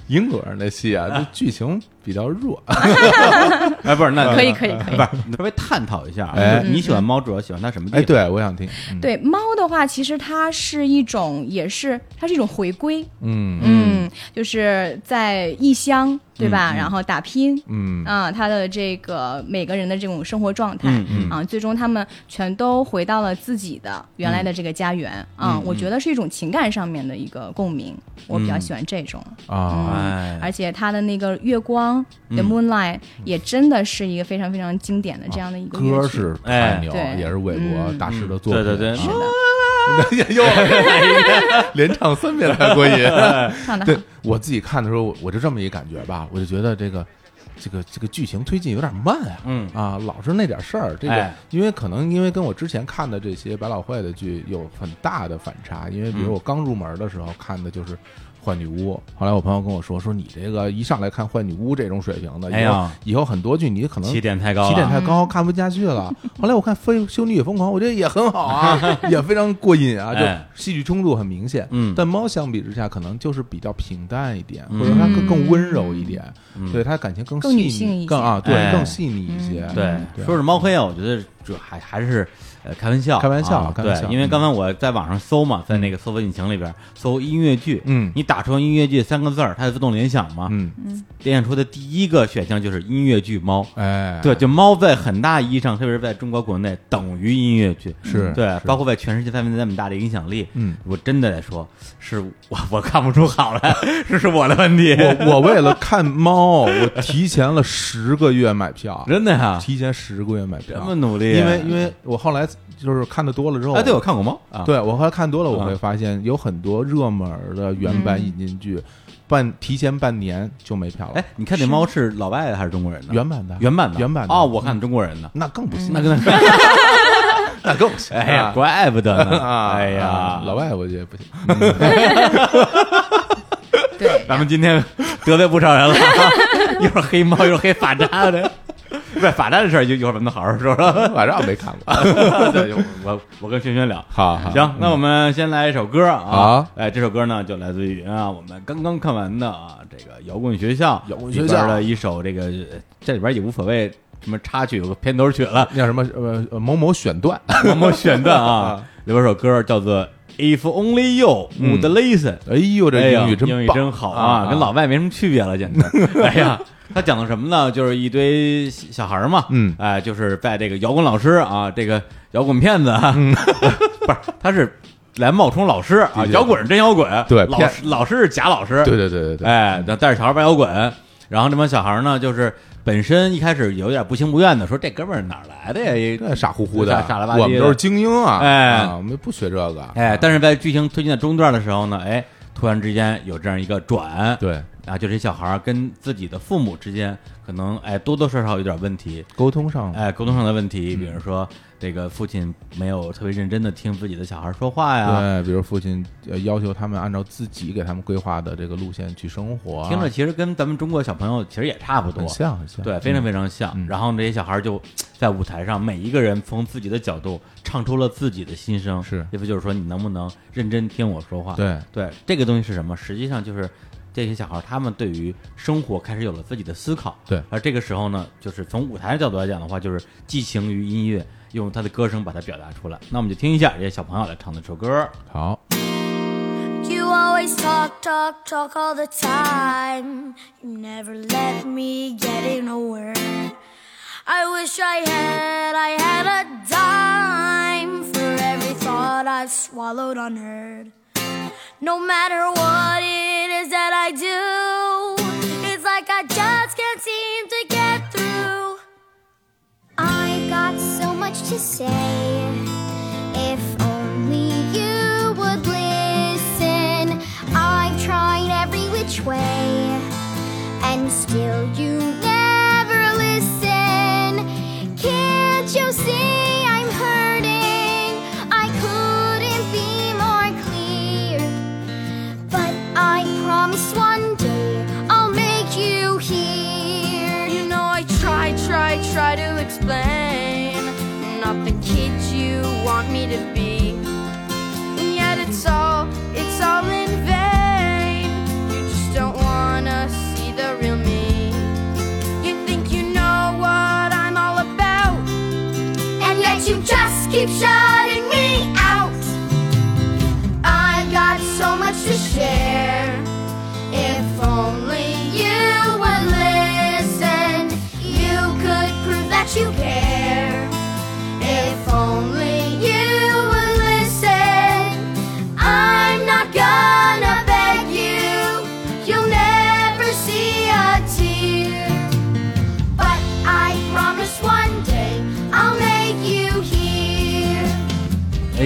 英国人的戏啊，这剧情比较弱。哎，不是，那可以可以可以。不是，你稍微探讨一下啊，哎你喜欢猫主要喜欢它什么地方？哎，对，我想听。嗯。对猫的话，其实它是一种，也是它是一种回归，嗯嗯，就是在异乡，对吧？然后打拼，嗯。啊，他的这个每个人的这种生活状态，嗯嗯。啊，最终他们全都回到了自己的原来的这个家园，啊，嗯我觉得是一种情感上面的一个共鸣，我比较喜欢这种，啊，哎，而且他的那个月光的 Moonlight 也真的是一个非常非常经典的这样的一个歌是哎太牛，对也是韦伯嗯大师的作品。对对对啊是的，又 连唱三遍才过瘾。唱的好对，我自己看的时候，我我就这么一感觉吧，我就觉得这个这个这个剧情推进有点慢啊，嗯啊，老是那点事儿。这个哎因为可能因为跟我之前看的这些百老汇的剧有很大的反差，因为比如嗯我刚入门的时候看的就是。坏女巫，后来我朋友跟我说，说你这个一上来看坏女巫这种水平的，以后、哎呀。以后很多剧你可能起点太高，起点太高，看不下去了。后来我看《非修女也疯狂》，我觉得也很好啊，也非常过瘾啊，就哎戏剧冲突很明显。嗯。但猫相比之下，可能就是比较平淡一点，嗯。或者它更更温柔一点，嗯。对它感情更更细腻，更啊，对，哎。更细腻一些。对，对。说是猫黑啊，我觉得就还还是呃开玩笑，开玩笑啊开玩笑对，因为刚才我在网上搜嘛，在那个搜索引擎里边搜音乐剧，嗯。你打出音乐剧三个字儿，它就自动联想嘛，嗯，联想出的第一个选项就是音乐剧猫。哎，对，就猫在很大意义上，特别是在中国国内，等于音乐剧，是对，是。包括在全世界范围内那么大的影响力，嗯，我真的得说，是我 我看不出好来，这是我的问题，我我为了看猫，我提前了十个月买票，真的呀，提前十个月买票。这，么努力，因为因为我后来就是看的多了之后，哎，对我看过猫啊，对我后来看多了，我啊会发现有很多热门的原版引进剧，半提前半年就没票了。哎。，你看那猫是老外的还是中国人的？原版的，原版的，原版的。哦，我看中国人的，那更不行，那更 那更不行。哎呀，怪不得呢，啊，哎呀。啊，老外我觉得不行。对，咱们今天得罪不少人了，一会儿黑猫，一会儿黑法扎的，不是法战的事儿，一一会儿咱们好好说说。晚上没看过。对，我我跟轩轩聊。好好行，那我们先来一首歌啊。好哎，这首歌呢就来自于啊我们刚刚看完的啊这个摇滚学校摇滚学校里边的一首这个呃这里边也无所谓什么插曲，有个片头曲了，叫什么呃呃某某选段，某某选段啊，里边有首歌叫做 If Only You Would 嗯 Listen。哎呦，这英语真英语真好啊！跟老外没什么区别了，简直。哎呀，他讲的什么呢？就是一堆小孩儿嘛，嗯哎，就是在这个摇滚老师啊，这个摇滚骗子啊，不是，他是来冒充老师啊，摇滚是真摇滚，对老师老师是假老师，对对对对对，哎，带着小孩玩摇滚，然后这帮小孩呢，就是本身一开始有点不情不愿的，说这哥们儿哪儿来的呀？傻乎乎的，傻傻了吧唧的我们都是精英啊！哎啊我们不学这个。哎，但是在剧情推进的中段的时候呢，哎，突然之间有这样一个转，对啊，就这小孩儿跟自己的父母之间可能哎多多少少有点问题，沟通上，哎，沟通上的问题，嗯比如说这个父亲没有特别认真的听自己的小孩说话呀，对，比如父亲呃要求他们按照自己给他们规划的这个路线去生活，听着其实跟咱们中国小朋友其实也差不多很，像很像，对，非常非常像。嗯然后这些小孩就在舞台上，每一个人从自己的角度唱出了自己的心声，是意思就是说你能不能认真听我说话？对对，这个东西是什么？实际上就是这些小孩他们对于生活开始有了自己的思考。对而这个时候呢，就是从舞台的角度来讲的话，就是寄情于音乐，用他的歌声把它表达出来。那我们就听一下这些小朋友来唱的这首歌。好， You always talk, talk, talk all the time. You never let me get in a word. I wish I had, I had a dime for every thought I've swallowed unheard. No matter what it is that I do, it's like I just can't seem to get through. I got so much to say. If only you would listen. I've tried every which way, and still you never listen. Can't you see keep shining.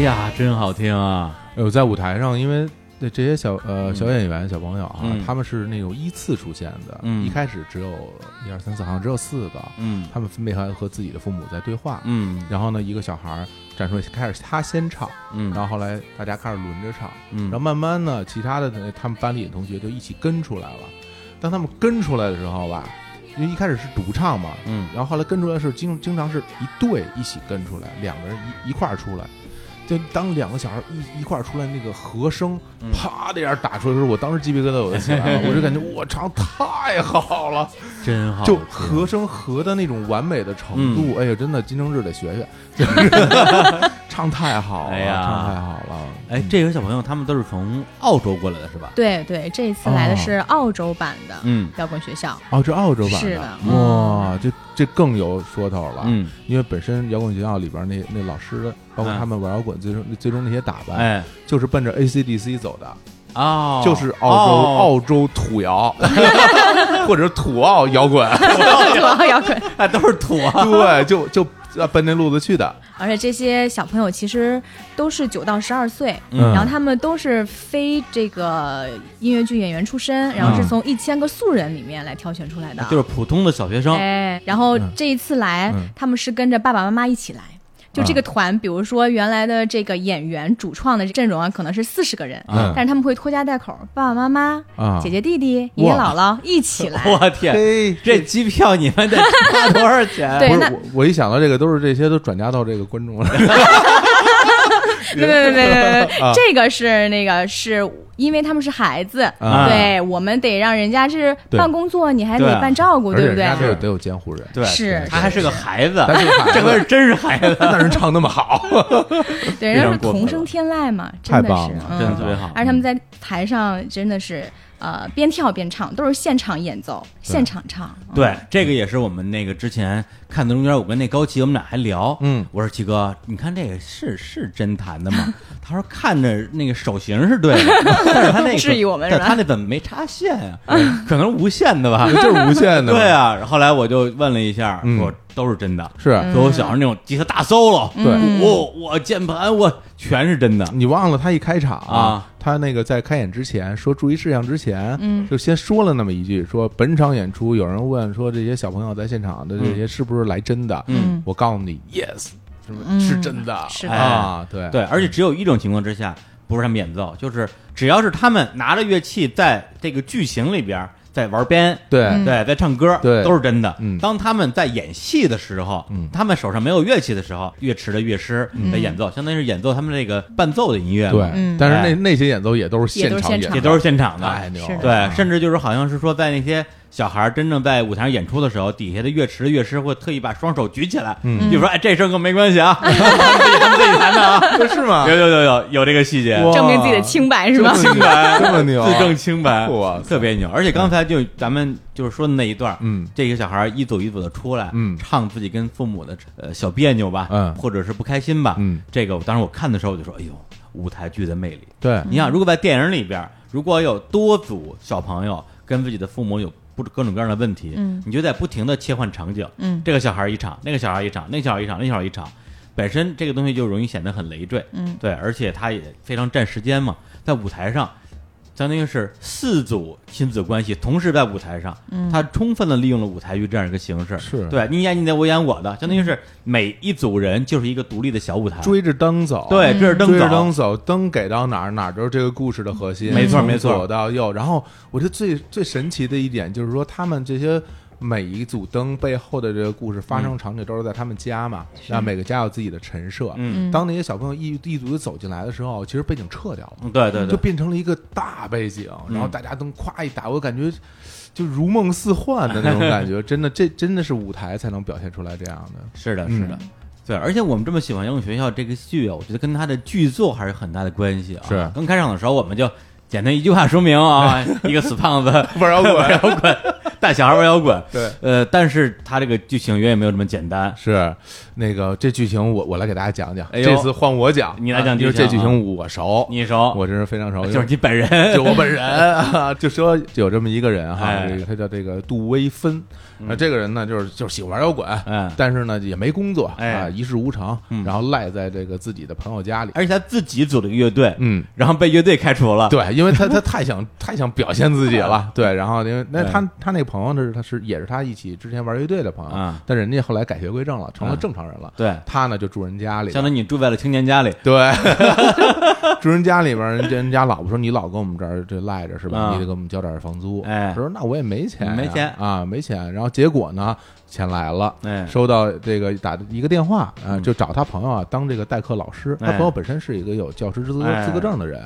呀，真好听啊！有在舞台上，因为对这些小呃小演员、小朋友啊嗯，他们是那种依次出现的，嗯一开始只有一二三四，好像只有四个，嗯他们分别还和自己的父母在对话。嗯然后呢，一个小孩儿站出来，开始他先唱，嗯，然后后来大家开始轮着唱，嗯然后慢慢呢，其他的那他们班里的同学就一起跟出来了。当他们跟出来的时候吧，因为一开始是独唱嘛，嗯然后后来跟出来是经经常是一对一起跟出来，两个人一一块儿出来。就当两个小孩一一块儿出来，那个和声嗯啪的一下打出来的时候，我当时鸡皮疙瘩我就起来了，我就感觉我唱太好了，真好就和声和的那种完美的程度，哎呀，真的金正日得学学，唱太好了，哎呀。唱太好了，哎，这些小朋友他们都是从澳洲过来的是吧？对对，这一次来的是澳洲版的嗯。摇滚学校，哦，这澳洲版是的。哇，这这更有说头了，嗯，因为本身摇滚学校里边那那老师，包括嗯他们玩摇滚最终最终那些打扮，哎。就是奔着 AC/DC 走的，哦，就是澳洲、哦。澳洲土摇，或者土澳摇滚，土澳摇滚。哎都是土啊，对，就就要奔那路子去的，而且这些小朋友其实都是九到十二岁，嗯然后他们都是非这个音乐剧演员出身，然后是从一千个素人里面来挑选出来的。就是普通的小学生，哎，然后这一次来，嗯他们是跟着爸爸妈妈一起来。就这个团，比如说原来的这个演员主创的阵容啊，可能是四十个人，嗯但是他们会拖家带口，爸爸妈妈、啊姐姐弟弟、爷爷姥姥一起来。我天，这机票你们得花多少钱？对那不是我，我一想到这个，都是这些都转嫁到这个观众了。对对对对对这个是那个是因为他们是孩子，啊。对我们得让人家是办工作，你还得办照顾，而对不对？且人家？得有得有监护人，对，是他还是个孩子，他是个孩子。这回是真是孩子，但是唱那么好，对，人家是过分了。童声天籁嘛，太真的是，棒了嗯。真的特别好。而他们在台上真的是呃边跳边唱，都是现场演奏，现场唱。嗯。对，这个也是我们那个之前看的中间，我跟那高奇我们俩还聊，嗯，我说奇哥，你看这个是是真弹的吗？他说看着那个手型是对的，但是他那个质疑我们是吧？但他那怎么没插线呀？可能是无线的吧？就是无线的。对啊，后来我就问了一下，嗯。说都是真的，是。说我小时候那种吉他大 solo，对。嗯。我我键盘我全是真的，你忘了他一开场啊，他那个在开演之前说注意事项之前，嗯。就先说了那么一句，说本场演出有人问说这些小朋友在现场的这些是不是来真的？嗯。我告诉你，yes，是不是真的？是的。啊，对。对，而且只有一种情况之下不是他们演奏，就是只要是他们拿着乐器在这个剧情里边在玩编，对。嗯。对，在唱歌，对。都是真的。嗯。当他们在演戏的时候，嗯。他们手上没有乐器的时候，乐池的乐师在演奏，相当于是演奏他们这个伴奏的音乐，对。嗯，但是哎。那那些演奏也都是现场演的，也都是现场的。对，甚至就是好像是说，在那些小孩儿真正在舞台上演出的时候，底下的乐池的乐师会特意把双手举起来，嗯。就说：“哎，这事儿跟我没关系啊，他们自己弹的啊。是吗”有有有有有这个细节，证明自己的清白是吧？清白。这么牛自证清白，哇特别牛。而且刚才就咱们就是说的那一段，嗯。这个小孩儿一组一组的出来，嗯。唱自己跟父母的呃小别扭吧，嗯。或者是不开心吧，嗯。这个我当时我看的时候我就说：“哎呦，舞台剧的魅力。”对，你想，如果在电影里边，如果有多组小朋友跟自己的父母有不各种各样的问题，嗯你就在不停的切换场景，嗯这个小孩一场，那个小孩一场，那个小孩一场，那个小孩一场，本身这个东西就容易显得很累赘，嗯对，而且它也非常占时间嘛，在舞台上。相当于是四组亲子关系同时在舞台上，嗯。他充分的利用了舞台剧这样一个形式，是。对你演你的，我演我的，相当于是每一组人就是一个独立的小舞台，追着灯走，对，这是灯追着走。灯走，灯给到哪儿，哪儿就是这个故事的核心。没错没错。左到右。然后我觉得最最神奇的一点就是说，他们这些每一组灯背后的这个故事发生场景都是在他们家嘛，那、每个家有自己的陈设。嗯，当那些小朋友一一组走进来的时候，其实背景撤掉了，嗯对对对，就变成了一个大背景，嗯然后大家灯咵一打，我感觉。就如梦似幻的那种感觉，真的，这真的是舞台才能表现出来这样的。是的，嗯是的，对，而且我们这么喜欢摇滚学校这个剧啊，我觉得跟它的剧作还是很大的关系啊。是刚开场的时候，我们就简单一句话说明啊，一个死胖子 玩摇滚。玩摇滚，带小孩玩摇滚，对，呃，但是他这个剧情远远没有这么简单。是那个这剧情我我来给大家讲讲，哎这次换我讲，你来讲剧情啊。这剧情我熟，你熟，我真是非常熟，就是你本人，就我本人啊，就说有这么一个人哈，哎。这个他叫这个杜威芬，那这个人呢，就是就是喜欢玩摇滚，嗯但是呢也没工作哎。啊，一事无成嗯，然后赖在这个自己的朋友家里，而且他自己组了一个乐队，嗯。然后被乐队开除了。对，因为他他太想 太想表现自己了，对，然后因为那对。他他那个朋友呢，他是也是他一起之前玩乐队的朋友啊，但人家后来改邪归正了，成了啊正常人了，对，他呢就住人家里，相当于你住在了青年家里。对，住人家里边儿，人家人家老婆说你老跟我们这儿这赖着是吧？啊你得给我们交点房租。哎他说那我也没钱呀，没钱啊，没钱。然后结果呢，钱来了，哎收到这个打一个电话啊，嗯就找他朋友啊当这个代课老师。他哎朋友本身是一个有教师资格哎资格证的人。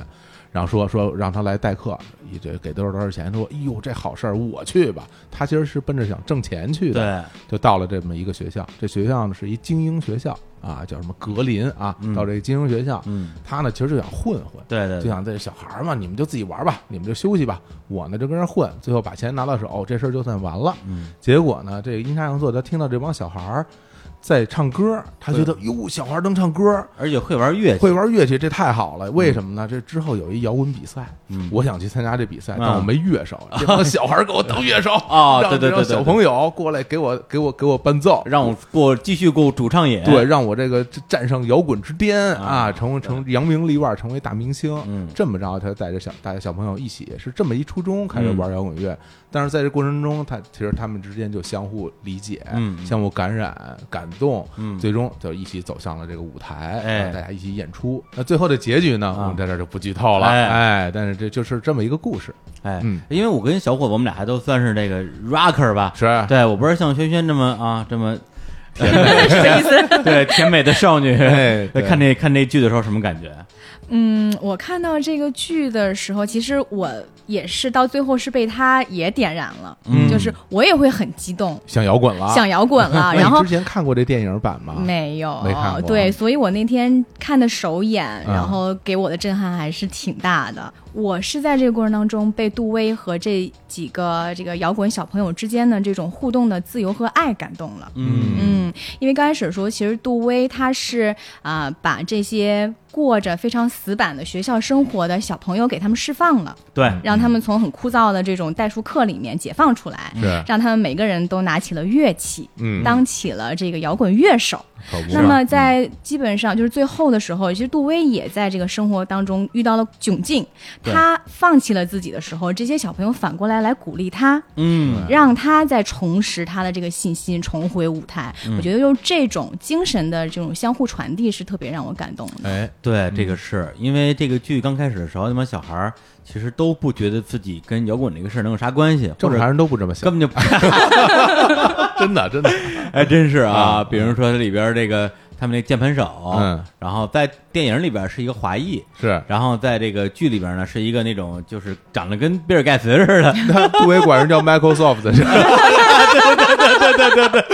然后说说让他来代课，一这给多少多少钱？说，哎呦，这好事儿，我去吧。他其实是奔着想挣钱去的，对，就到了这么一个学校。这学校呢是一精英学校啊，叫什么格林啊。嗯到这个精英学校，嗯，他呢其实就想混混，对对，就想这小孩儿嘛，你们就自己玩吧，你们就休息吧，我呢就跟这儿混，最后把钱拿到手，这事儿就算完了。嗯，结果呢，这个阴差阳错，他听到这帮小孩儿在唱歌，他觉得哟，小孩能唱歌，而且会玩乐器，会玩乐器，这太好了。为什么呢？这之后有一摇滚比赛，嗯。我想去参加这比赛，嗯但我没乐手，这帮小孩给我当乐手啊让小朋友过来给我给我给我伴奏，让我过继续过主唱演。对，让我这个站上摇滚之巅啊啊，成为成扬名立万，成为大明星。嗯。这么着，他带着小大家小朋友一起，是这么一初衷开始嗯。玩摇滚乐。但是在这过程中，他其实他们之间就相互理解，嗯相互感染、感动，嗯最终就一起走向了这个舞台，哎大家一起演出。那最后的结局呢，啊我们在这儿就不剧透了。哎哎，但是这就是这么一个故事，哎，嗯因为我跟小伙子我们俩还都算是这个 rocker 吧，是对我不是像轩轩这么啊这么甜？对甜美的少女。哎看这看这剧的时候什么感觉？嗯，我看到这个剧的时候，其实我也是到最后是被他也点燃了，嗯就是我也会很激动，想摇滚了。想摇滚了，然后之前看过这电影版吗？没有，没看过对，所以我那天看的首演，嗯然后给我的震撼还是挺大的。我是在这个过程当中被杜威和这几个这个摇滚小朋友之间的这种互动的自由和爱感动了。嗯嗯，因为刚开始说，其实杜威他是啊、把这些过着非常死板的学校生活的小朋友给他们释放了，对，让他们从很枯燥的这种代数课里面解放出来，是，让他们每个人都拿起了乐器，嗯，当起了这个摇滚乐手。那么在基本上就是最后的时候，其实杜威也在这个生活当中遇到了窘境，他放弃了自己的时候，这些小朋友反过来来鼓励他，嗯。让他再重拾他的这个信心，重回舞台。嗯。我觉得用这种精神的这种相互传递是特别让我感动的。哎，对，这个是。因为这个剧刚开始的时候，那帮小孩儿其实都不觉得自己跟摇滚这个事儿能有啥关系，正常人都不这么想。根，本就不 真的真的，还真是啊。嗯比如说里边这个他们那键盘手，嗯，然后在电影里边是一个华裔，是。然后在这个剧里边呢是一个那种就是长得跟比尔盖茨似的，他 杜威管人叫 Microsoft，对对对对对对，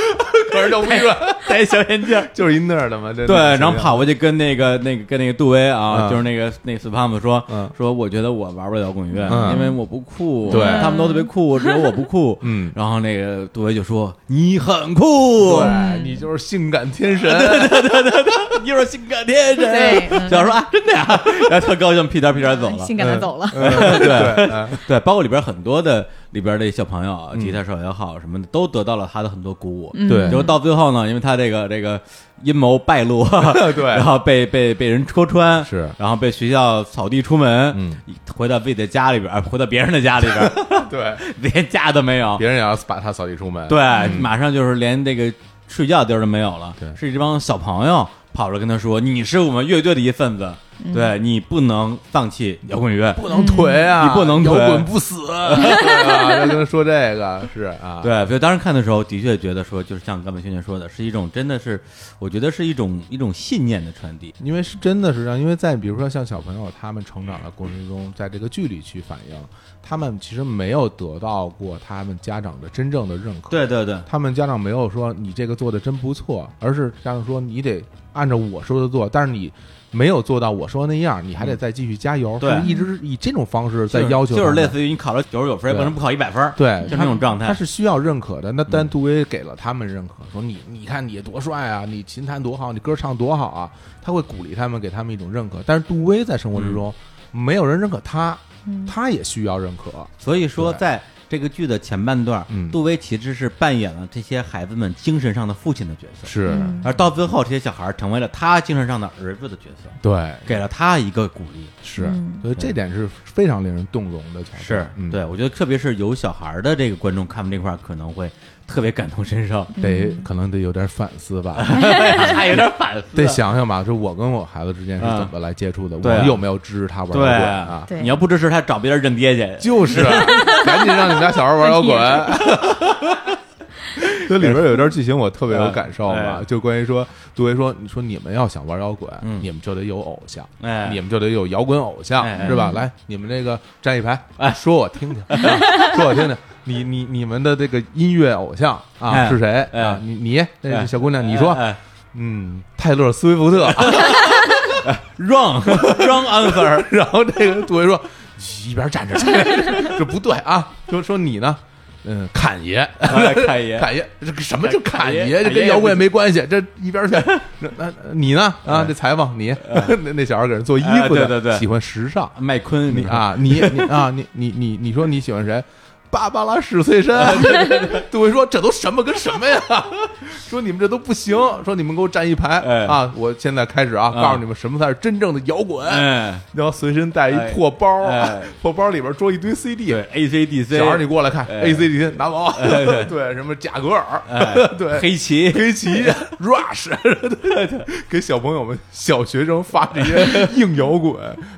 管人叫微软，戴小眼镜。就是一那儿的嘛，这对，然后跑过去跟那个那个跟那个杜威啊，嗯。就是那个那斯胖子说，嗯。说我觉得我玩不了摇滚乐，嗯。因为我不酷，对。他们都特别酷，只有我不酷。嗯。然后那个杜威就说你很酷，对你就是性感天神，你就是性感天神。对嗯。小孩说啊，真的呀，然后特高兴，屁颠屁颠走了。性感的走了，对嗯。对，包括里边很多的里边的小朋友啊，吉他手也好什么的，都得到了他的很多鼓舞。嗯。对。结果到最后呢，因为他这个这个阴谋败露，对。然后被被被人戳穿，是。然后被学校扫地出门，嗯，回到自己的家里边，呃回到别人的家里边，对，连家都没有，别人也要把他扫地出门，对，嗯。马上就是连这个睡觉地儿都没有了，对。是这帮小朋友跑着跟他说：“你是我们乐队的一份子，对你不能放弃摇滚乐。”不能颓啊，你不能颓摇滚不死？要 跟他说这个是啊，对，所以当时看的时候，的确觉得说，就是像刚才轩轩说的，是一种真的是，我觉得是一种一种信念的传递。因为是真的是这样，因为在比如说像小朋友他们成长的过程中，在这个剧里去反映，他们其实没有得到过他们家长的真正的认可。对对对，他们家长没有说你这个做的真不错，而是家长说你得按照我说的做，但是你没有做到我说的那样，你还得再继续加油，对。是一直以这种方式在就是要求，就是类似于你考了九十九分，为什么不考一百分？对，就那种状态。他是需要认可的。那嗯。但杜威给了他们认可，说你你看你多帅啊，你琴弹多好，你歌唱多好啊，他会鼓励他们，给他们一种认可。但是杜威在生活之中，没有人认可他，他也需要认可。所以说，在这个剧的前半段，嗯。杜威其实是扮演了这些孩子们精神上的父亲的角色，是，嗯而到最后，这些小孩成为了他精神上的儿子的角色，对，给了他一个鼓励。是嗯，所以这点是非常令人动容的。是嗯，对，我觉得特别是有小孩的这个观众看完这块儿，可能会特别感同身受，得可能得有点反思吧。还有点反思，得想想吧，就我跟我孩子之间是怎么来接触的，我有没有支持他玩摇对滚啊？对你要不支持他，找别人认爹去。就是，赶紧让你们家小孩玩摇滚。这里边有一段剧情我特别有感受嘛，哎就关于说，杜威说，你说你们要想玩摇滚，嗯你们就得有偶像，哎你们就得有摇滚偶像是吧？来，你们这个站一排，哎 说我听听，啊 说我听听。你你你们的这个音乐偶像啊哎是谁哎啊？你你小姑娘，你说，哎嗯，泰勒·斯威夫特。wrong wrong answer，然后这个杜威说：“一边站着去，这不对啊！就说你呢？嗯，侃爷，哎侃爷侃爷，这个什么叫侃侃爷爷？这跟摇滚也没关系。这一边去，那那你呢？啊，这采访你，那 那小孩给人做衣哎服的，对对对喜欢时尚。麦昆你啊，你你啊，你你你你说你喜欢谁？芭芭拉史翠珊，杜威说这都什么跟什么呀？说你们这都不行，说你们给我站一排。哎。啊！我现在开始啊，啊。告诉你们什么才是真正的摇滚。哎，然后随身带哎一破包，哎。破包里边装一堆 CD。对 A C D C，小孩，你过来看哎，A C D 拿走，对 对，什么贾格尔，哎。对，黑旗，黑旗，Rush，对对，给小朋友们、小学生发这些硬摇滚，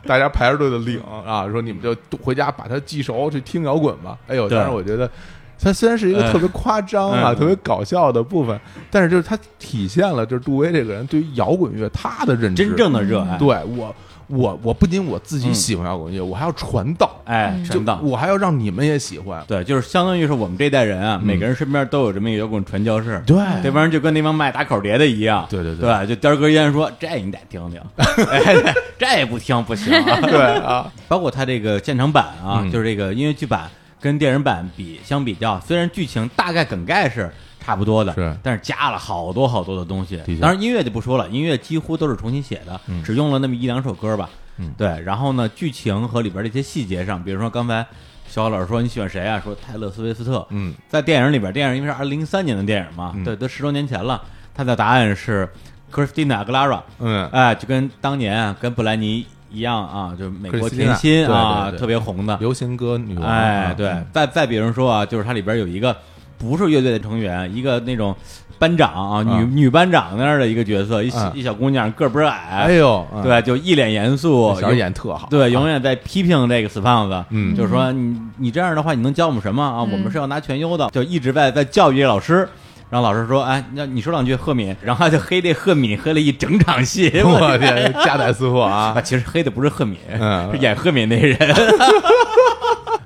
大家排着队的领啊，说你们就回家把它记熟，去听摇滚吧。哎呦，对当然我觉得。它虽然是一个哎特别夸张啊、嗯特别搞笑的部分，但是就是它体现了就是杜威这个人对于摇滚乐他的认知，真正的热爱，对我，我我不仅我自己嗯喜欢摇滚乐，我还要传道，哎，传道。我还要让你们也喜欢。对，就是相当于是我们这代人啊，每个人身边都有这么一个摇滚传教士。对这帮人就跟那帮卖打口碟的一样，对对对对，就颠儿哥烟说这你得听听，哎，这也不听不行啊。对啊，包括他这个现场版啊，嗯就是这个音乐剧版跟电影版比相比较，虽然剧情大概梗概是差不多的，是但是加了好多好多的东西。当然音乐就不说了，音乐几乎都是重新写的，嗯只用了那么一两首歌吧。嗯对。然后呢，剧情和里边的一些细节上，比如说刚才小老师说你喜欢谁啊？说泰勒·斯威夫特。嗯，在电影里边，电影因为是二零零三年的电影嘛，嗯对，都十多年前了。他的答案是 Christina Aguilera，嗯哎，就跟当年啊，跟布兰妮一样啊，就是美国甜心啊，对对对。特别红的。流行歌女王，哎，啊对，再再比如说啊，就是它里边有一个不是乐队的成员，一个那种班长啊，女啊女班长那样的一个角色，一一小姑娘个儿不是矮，哎呦，嗯，对，就一脸严肃，小孩演特好，对，永远在批评这个死胖子，嗯。就是说你你这样的话，你能教我们什么？啊？我们是要拿全优的，就一直在在教育这老师。然后老师说：“哎，那你说两句赫敏。”然后他就黑这赫敏，黑了一整场戏。我天，夹带私货啊 啊，！其实黑的不是赫敏，嗯是演赫敏那人。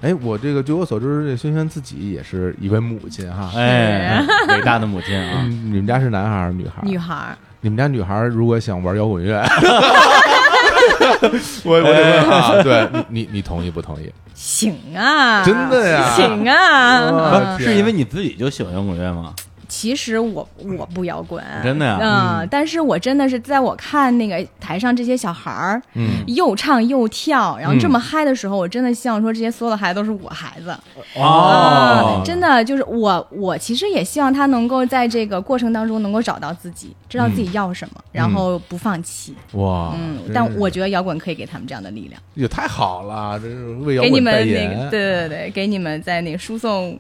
哎，我这个据我所知，这轩轩自己也是一位母亲哈。哎，伟大的母亲啊！嗯，你们家是男孩儿女孩儿？女孩儿，你们家女孩儿如果想玩摇滚乐，我我得问哈，对你你你同意不同意？行啊，真的呀行啊。是因为你自己就喜欢摇滚乐吗？其实我我不摇滚，真的呀？嗯，但是我真的是在我看那个台上这些小孩儿，嗯，又唱又跳，然后嗯这么嗨的时候，我真的希望说这些所有的孩子都是我孩子。哦。啊，真的就是我，我其实也希望他能够在这个过程当中能够找到自己，知道自己要什么，然后不放弃。哇，嗯，但我觉得摇滚可以给他们这样的力量，也太好了，这是为摇给你滚代们那言。个，对对对，给你们在那个输送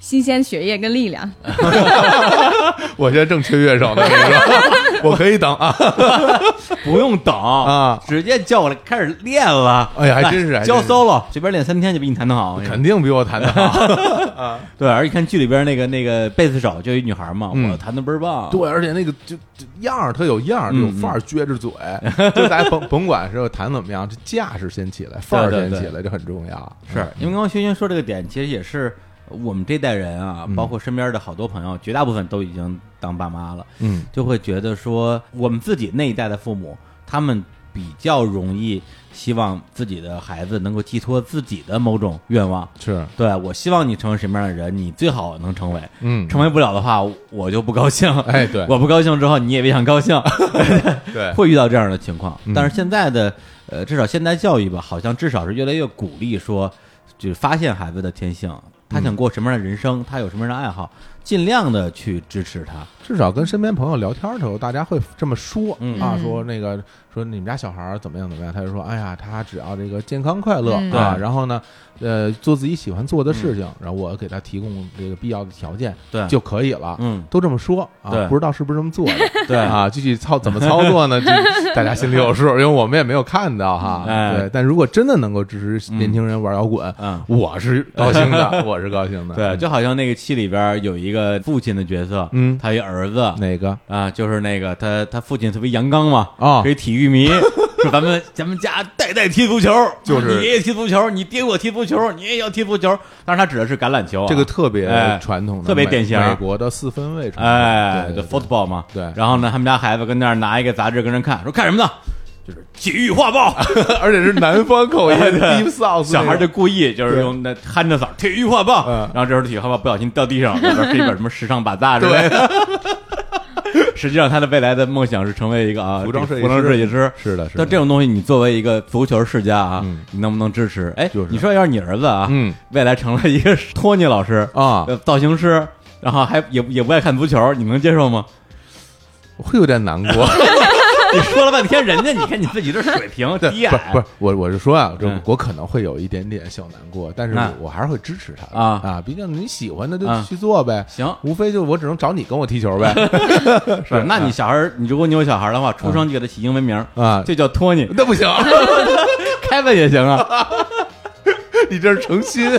新鲜血液跟力量。我现在正缺乐手呢，我跟你说，我可以等啊 不用等啊！直接叫我来开始练了。哎呀还真是教 solo，随便练三天就比你弹得好。肯定比我弹的好。对，而且看剧里边那个那个贝斯手就一女孩嘛，嗯我弹的倍儿棒。对，而且那个就就样儿特有样儿，这种嗯范儿撅着嘴，就大家甭甭管是弹怎么样，这架势先起来，范儿先起来，这很重要。是因为刚刚轩轩说这个点，其实也是我们这代人啊，嗯。包括身边的好多朋友，绝大部分都已经当爸妈了，嗯。就会觉得说，我们自己那一代的父母，他们比较容易希望自己的孩子能够寄托自己的某种愿望。是，对我希望你成为什么样的人，你最好能成为。嗯，成为不了的话，我就不高兴。哎对。我不高兴之后，你也别想高兴，对，会遇到这样的情况。嗯。但是现在的呃，至少现代教育吧，好像至少是越来越鼓励说，就是发现孩子的天性，他想过什么样的人生，他有什么样的爱好，尽量的去支持他。至少跟身边朋友聊天的时候，大家会这么说、嗯啊，嗯说那个说你们家小孩儿怎么样怎么样，他就说，哎呀，他只要这个健康快乐、嗯啊，对然后呢，呃，做自己喜欢做的事情，然后我给他提供这个必要的条件对，就可以了。嗯，都这么说啊，不知道是不是这么做的对 啊？具体操怎么操作呢？这 大家心里有数，因为我们也没有看到哈。哎对，但如果真的能够支持年轻人玩摇滚，嗯我是高兴的，我是高兴的。对，就好像那个戏里边有一个父亲的角色，嗯他一儿子哪个啊，就是那个他他父亲特别阳刚嘛，啊是一体育迷，说咱们咱们家代代踢足球，就是你爷爷踢足球，你爹我踢足球，你也要踢足球，但是他指的是橄榄球啊，这个特别哎传统的美特别典型美国的四分卫传统，哎，对对 football 嘛，对然后呢，他们家孩子跟那儿拿一个杂志跟人看，说看什么呢？就是体育画报，而且是南方口音哎 对，Deep South，小孩就故意就是用那憨着嗓儿，体育画报，嗯然后这时候体育画报不小心掉地上，里边是一本什么时尚把杂之类的。实际上，他的未来的梦想是成为一个啊服装设计服装师设计师。是的，是的，但这种东西，你作为一个足球世家啊嗯，你能不能支持？哎就是，你说要是你儿子啊，嗯未来成了一个托尼老师啊呃造型师，然后还也也不爱看足球，你能接受吗？会有点难过。你说了半天，人家你看你自己这水平对，低矮，不是不是，我我是说啊，我可能会有一点点小难过，但是我还是会支持他的啊啊，毕竟你喜欢的就啊去做呗。行，无非就我只能找你跟我踢球呗 是，那你小孩儿，你如果你有小孩儿的话，出生就给他起英文名儿啊就叫托尼，那不行，凯文也行啊。你这是诚心，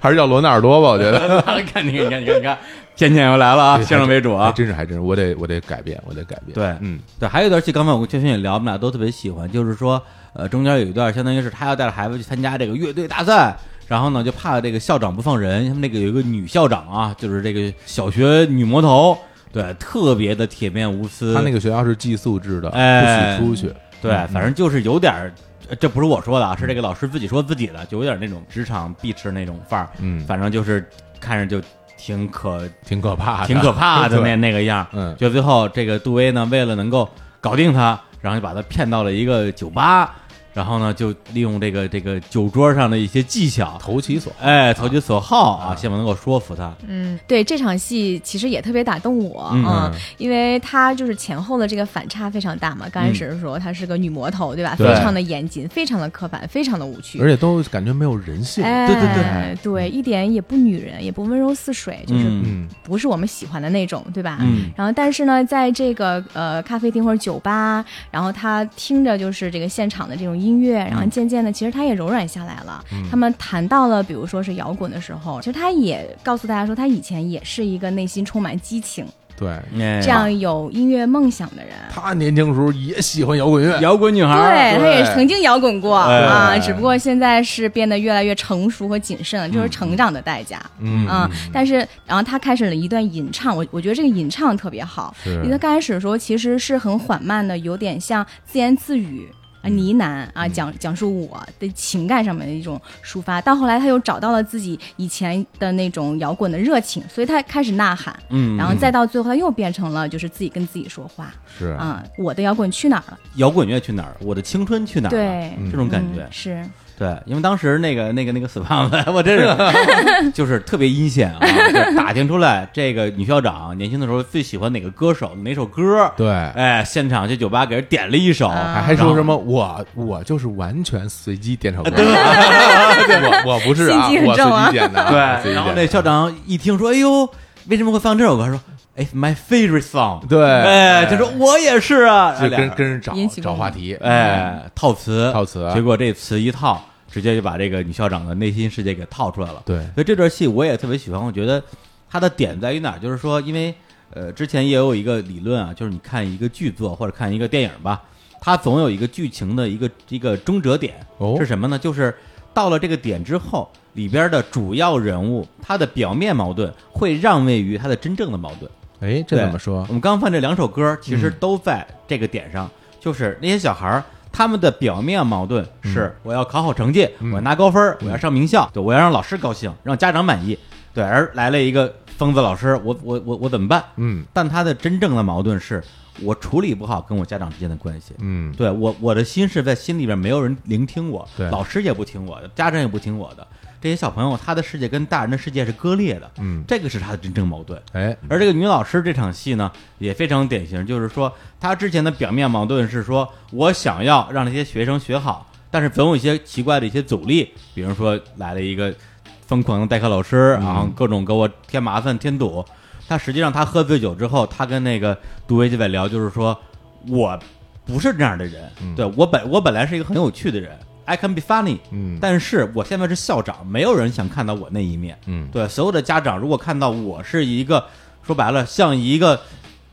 还是叫罗纳尔多吧？我觉得你看，你看，你看，你看，你看，偏见又来了啊，先生为主还啊。真是还真是，我得我得改变，我得改变。对嗯，对，还有一段戏，刚才我跟圈圈也聊，我们俩都特别喜欢，就是说，呃，中间有一段，相当于是他要带着孩子去参加这个乐队大赛，然后呢，就怕这个校长不放人，他们那个有一个女校长啊，就是这个小学女魔头，对，特别的铁面无私。他那个学校是寄宿制的，哎不许出去。对，嗯反正就是有点这不是我说的啊，是这个老师自己说自己的，就有点那种职场必吃那种范儿。嗯，反正就是看着就挺可挺可怕的，挺可怕的那那个样儿。嗯就最后这个杜威呢，为了能够搞定他，然后就把他骗到了一个酒吧，然后呢就利用这个这个酒桌上的一些技巧，投其所哎，投其所好啊，希望能够说服他。嗯，对这场戏其实也特别打动我，嗯嗯，因为他就是前后的这个反差非常大嘛。刚开始的时候她是个女魔头，对吧？非常的严谨，非常的刻板，非常的无趣而。且都感觉没有人性。哎，对对对对，一点也不女人，也不温柔似水，就是不是我们喜欢的那种，对吧？嗯然后，但是呢，在这个呃咖啡厅或者酒吧，然后他听着就是这个现场的这种音乐，然后渐渐的，其实他也柔软下来了。他们谈到了，比如说是摇滚的时候，其实他也告诉大家说，他以前也是一个内心充满激情、对，哎这样有音乐梦想的人。他年轻时候也喜欢摇滚乐，摇滚女孩，对他也曾经摇滚过哎啊，只不过现在是变得越来越成熟和谨慎了，这是成长的代价。嗯。啊，但是然后他开始了一段吟唱，我我觉得这个吟唱特别好，是。因为他刚开始的时候其实是很缓慢的，有点像自言自语。啊，呢喃啊，讲讲述我的情感上面的一种抒发，到后来他又找到了自己以前的那种摇滚的热情，所以他开始呐喊，嗯，然后再到最后他又变成了就是自己跟自己说话是啊，我的摇滚去哪儿了？摇滚乐去哪儿？我的青春去哪儿了？对，这种感觉嗯、是对，因为当时那个那个那个死胖子，我真是 就是特别阴险啊，就打听出来这个女校长年轻的时候最喜欢哪个歌手哪首歌，对，哎，现场去酒吧给人点了一首，啊。还还说什么我我就是完全随机点首歌，我我不是啊，我随机点的啊，对，随机点的。然后那校长一听说，哎呦，为什么会放这首歌？说，It's my favorite song。对，哎，就说我也是啊，就俩跟跟人找找话题，哎套词套词结果这词一套，直接就把这个女校长的内心世界给套出来了。对所以这段戏我也特别喜欢，我觉得它的点在于哪儿？就是说，因为呃，之前也有一个理论啊，就是你看一个剧作或者看一个电影吧，它总有一个剧情的一个一个终折点，哦是什么呢？就是到了这个点之后，里边的主要人物他的表面矛盾会让位于他的真正的矛盾。哎，这怎么说我？们刚放这两首歌，其实嗯都在这个点上就是那些小孩儿。他们的表面矛盾嗯是我要考好成绩，我要拿高分儿，我要上名校，对，我要让老师高兴，让家长满意，对，而来了一个疯子老师，我我我我怎么办？嗯但他的真正的矛盾是我处理不好跟我家长之间的关系，嗯对我我的心是在心里边，没有人聆听我，对老师也不听我的，家长也不听我的，这些小朋友他的世界跟大人的世界是割裂的，嗯这个是他的真正矛盾。哎而这个女老师这场戏呢，也非常典型，就是说她之前的表面矛盾是说我想要让这些学生学好，但是总有一些奇怪的一些阻力，比如说来了一个疯狂的代课老师，然后各种给我添麻烦添堵。他实际上他喝醉酒之后，他跟那个杜威就在聊，就是说我不是这样的人，对我本我本来是一个很有趣的人，I can be funny，嗯但是我现在是校长，没有人想看到我那一面。嗯对，所有的家长如果看到我是一个说白了像一个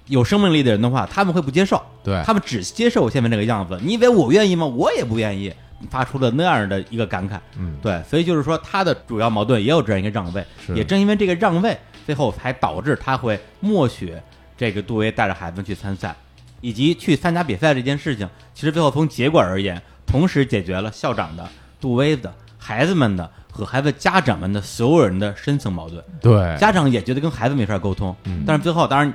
有生命力的人的话，他们会不接受，对他们只接受我现在这个样子。你以为我愿意吗？我也不愿意。发出了那样的一个感慨，嗯对，所以就是说他的主要矛盾也有这样一个让位，是也正因为这个让位，最后才导致他会默许这个杜威带着孩子去参赛，以及去参加比赛这件事情。其实最后从结果而言，同时解决了校长的、杜威的、孩子们的和孩子家长们的所有人的深层矛盾。对家长也觉得跟孩子没法沟通，嗯但是最后当然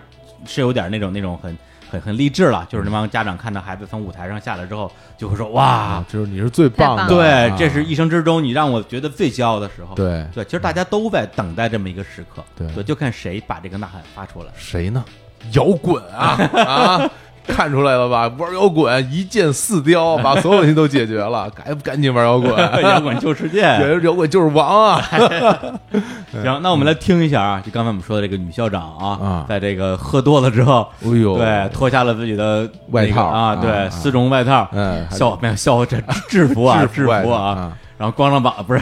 是有点那种那种很很很励志了，就是那帮家长看到孩子从舞台上下来之后，就会说哇啊，，就是你是最棒的，对啊，这是一生之中你让我觉得最骄傲的时候。对对，其实大家都在等待这么一个时刻，对就看谁把这个呐喊发出来。谁呢？摇滚啊啊！看出来了吧？玩摇滚一箭四雕，把所有问题都解决了，赶 赶紧玩摇滚，摇滚救世界。摇滚就是王啊！行，那我们来听一下啊，就刚才我们说的这个女校长啊啊，在这个喝多了之后，哎呦，对，脱下了自己的外套啊，啊对，啊。丝绒外套，校没有校这制服啊，制制服啊，然后光着膀不是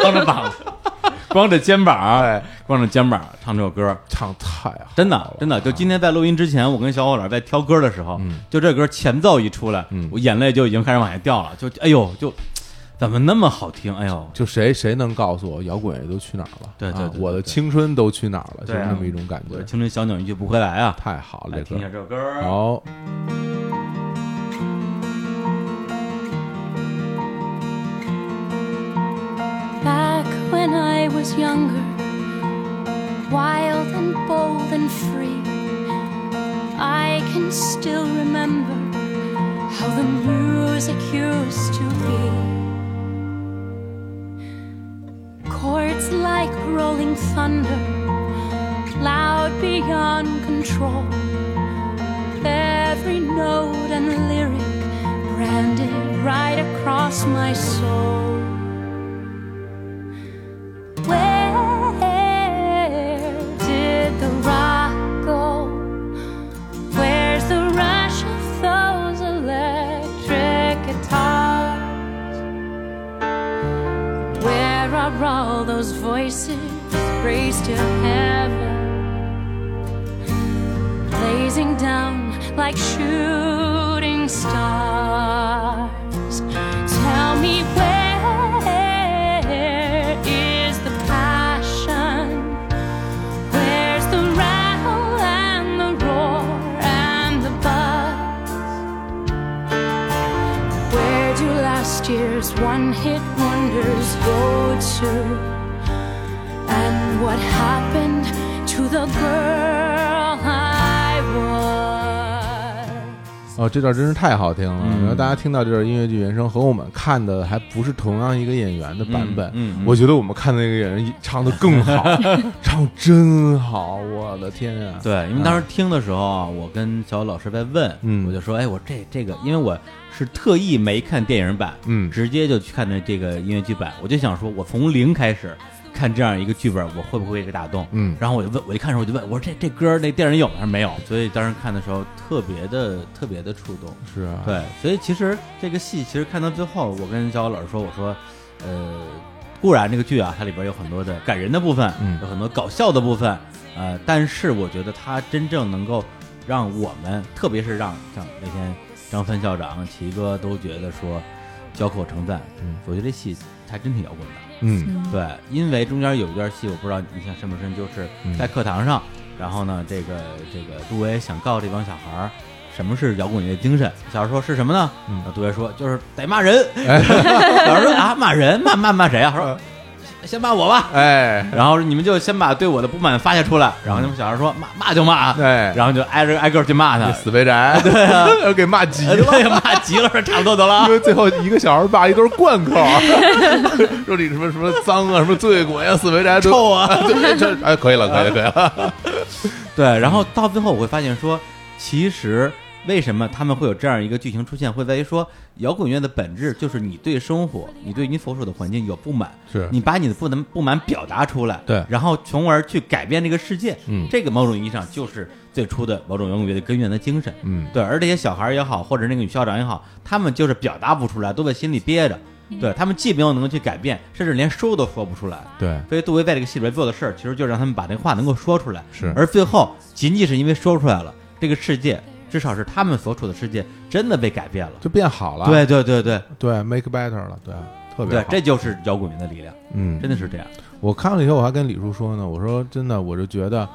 光着膀子，光着肩膀，哎，光着肩膀唱这首歌，唱太好，真的真的，就今天在录音之前，我跟小伙老师在挑歌的时候，嗯。就这歌前奏一出来，嗯。我眼泪就已经开始往下掉了，就哎呦，就怎么那么好听？哎呦，就谁谁能告诉我摇滚乐都去哪儿了？对对啊我的青春都去哪儿了？就是那么一种感觉，青春小鸟一去不回来啊！太好了，来听一下这这首歌，歌。好，Back when I was younger, wild and bold and free, I can still remember how the music used to be. Chords like rolling thunder, loud beyond control. Every note and lyric branded right across my soul. All those voices raised to heaven? Blazing down like shooting stars. Tell me last year's one hit wonders go to? And what happened to the girl I was? 哦，这段真是太好听了。嗯然后大家听到这段音乐剧原声，和我们看的还不是同样一个演员的版本。嗯嗯嗯我觉得我们看的那个演员唱的更好，唱真好，我的天啊！对，因为当时听的时候啊，我跟小老师在问，嗯我就说，哎，我这这个，因为我是特意没看电影版，嗯直接就去看的这个音乐剧版，我就想说，我从零开始看这样一个剧本，我会不会被打动？嗯然后我就问，我一看的时候我就问，我说这这歌那电影有吗？还是没有？所以当时看的时候特别的特别的触动。是啊，对，所以其实这个戏其实看到最后，我跟小老师说，我说，呃，固然这个剧啊，它里边有很多的感人的部分，嗯有很多搞笑的部分，呃，但是我觉得它真正能够让我们，特别是让像那天张帆校长、齐哥都觉得说交口称赞，嗯，我觉得这戏还真挺摇滚的。嗯对，因为中间有一段戏，我不知道印象深不深，就是嗯在课堂上，然后呢，这个这个杜威想告这帮小孩儿什么是摇滚乐精神？小孩说是什么呢？嗯杜威说就是得骂人。小孩说啊，骂人骂骂骂谁啊？说先骂我吧。哎然后你们就先把对我的不满发泄出来。然后你们小孩说骂骂就骂，对，然后就挨着挨个去骂他。死肥宅，对啊，给骂急了。对，骂急了，说差不多得了因。为最后一个小孩骂一都是贯口，说你什么什么脏啊，什么醉鬼啊，死肥宅臭啊！对这哎，可以了，可以了，可以了。对，然后到最后我会发现说，其实为什么他们会有这样一个剧情出现，会在于说，摇滚乐的本质就是你对生活，你对你所处的环境有不满，是。你把你的不能不满表达出来，对然后从而去改变这个世界，嗯。这个某种意义上就是最初的某种摇滚乐的根源的精神，嗯。对，而这些小孩也好，或者那个女校长也好，他们就是表达不出来，都在心里憋着。对他们既没有能够去改变，甚至连说都说不出来。对，所以杜威在这个戏里边做的事儿，其实就让他们把这话能够说出来。是。而最后仅仅是因为说出来了，这个世界至少是他们所处的世界真的被改变了。就变好了。对对对对对，make better 了，对，特别对好，。这就是摇滚民的力量，嗯，真的是这样。我看了以后，我还跟李叔说呢，我说真的，我就觉得，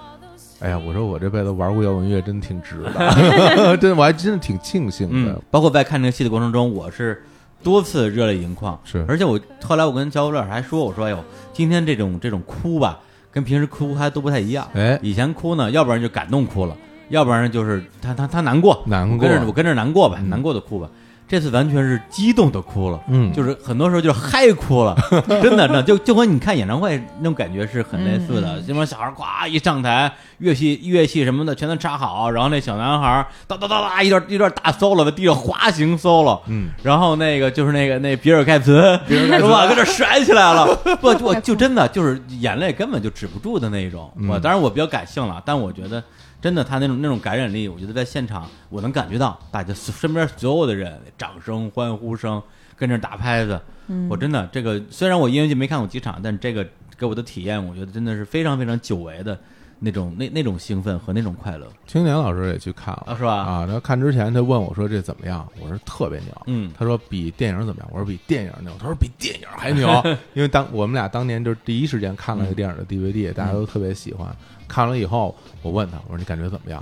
哎呀，我说我这辈子玩过摇滚乐，真挺值的，真的，我还真的挺庆幸的。嗯，包括在看这个戏的过程中，我是多次热泪盈眶。是而且我后来我跟小五老师还说，我说哎呦，今天这种这种哭吧，跟平时哭还都不太一样。哎，以前哭呢，要不然就感动哭了，要不然就是他他他难过，难过。我跟着我跟着难过吧，嗯。难过的哭吧。这次完全是激动的哭了，嗯。就是很多时候就是嗨哭了，真的，真的就就和你看演唱会那种感觉是很类似的。这帮小孩呱一上台，乐器乐器什么的全都插好，然后那小男孩哒哒哒哒一段一段大 solo 在地上滑行 solo，嗯，然后那个就是那个那比尔盖茨，比尔盖茨。哇，跟这甩起来了，不，我就真的就是眼泪根本就止不住的那种。嗯。我当然我比较感性了，但我觉得真的他那种那种感染力，我觉得在现场我能感觉到大家身边所有的人掌声、欢呼声，跟着打拍子。嗯我真的这个虽然我音乐剧没看过几场，但这个给我的体验，我觉得真的是非常非常久违的那种那那种兴奋和那种快乐。青年老师也去看了啊是吧啊，他看之前他问我说这怎么样？我说特别牛。嗯他说比电影怎么样？我说比电影牛。他说比电影还牛，因为当我们俩当年就是第一时间看了那个电影的 DVD，、大家都特别喜欢。看了以后，我问他，我说你感觉怎么样？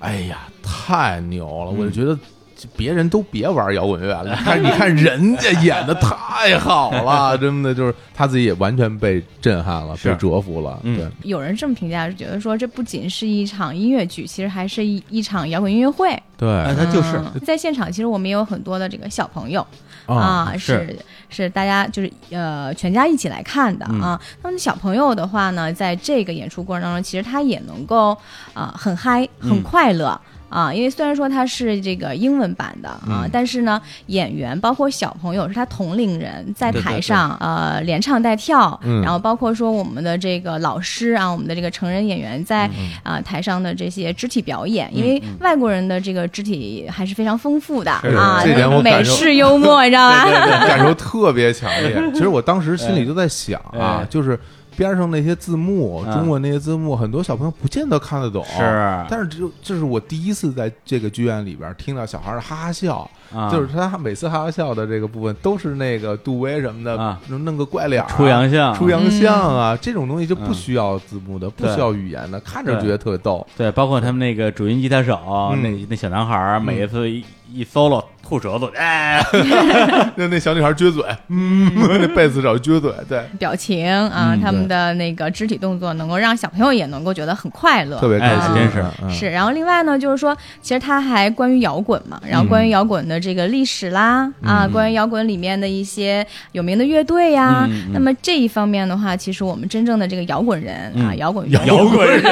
哎呀，太牛了！我就觉得别人都别玩摇滚乐了，你看，你看人家演的太好了，真的就是他自己也完全被震撼了，被折服了。嗯对，有人这么评价，是觉得说这不仅是一场音乐剧，其实还是一一场摇滚音乐会。对，哎，他就是嗯在现场，其实我们也有很多的这个小朋友啊，啊，是是是大家就是呃全家一起来看的嗯啊。那么小朋友的话呢，在这个演出过程当中，其实他也能够啊、很嗨，很嗯快乐。啊，因为虽然说它是这个英文版的啊，嗯。但是呢，演员包括小朋友是他同龄人在台上呃连唱带跳，嗯。然后包括说我们的这个老师啊，我们的这个成人演员在嗯啊、台上的这些肢体表演，因为外国人的这个肢体还是非常丰富的啊，这点我美式幽默，你知道吧？感受特别强烈。其实我当时心里就在想啊哎，就是边上那些字幕，嗯。中文那些字幕，很多小朋友不见得看得懂。是。但是就这是我第一次在这个剧院里边听到小孩儿哈哈笑，啊，就是他每次哈哈笑的这个部分都是那个杜威什么的啊，弄弄个怪脸啊，出洋相，出洋相啊，这种东西就不需要字幕的，不需要语言的，看着对觉得特别逗。对，包括他们那个主音吉他手，嗯。那那小男孩儿，每一次一一 solo 吐舌头，哎，那那小女孩撅嘴，嗯，那贝斯手撅嘴，对，表情啊，嗯他们的那个肢体动作能够让小朋友也能够觉得很快乐，特别开心，是。嗯是，然后另外呢，就是说，其实它还关于摇滚嘛，然后关于摇滚的这个历史啦，啊，关于摇滚里面的一些有名的乐队呀，那么这一方面的话，其实我们真正的这个摇滚人啊，嗯。摇滚摇滚人，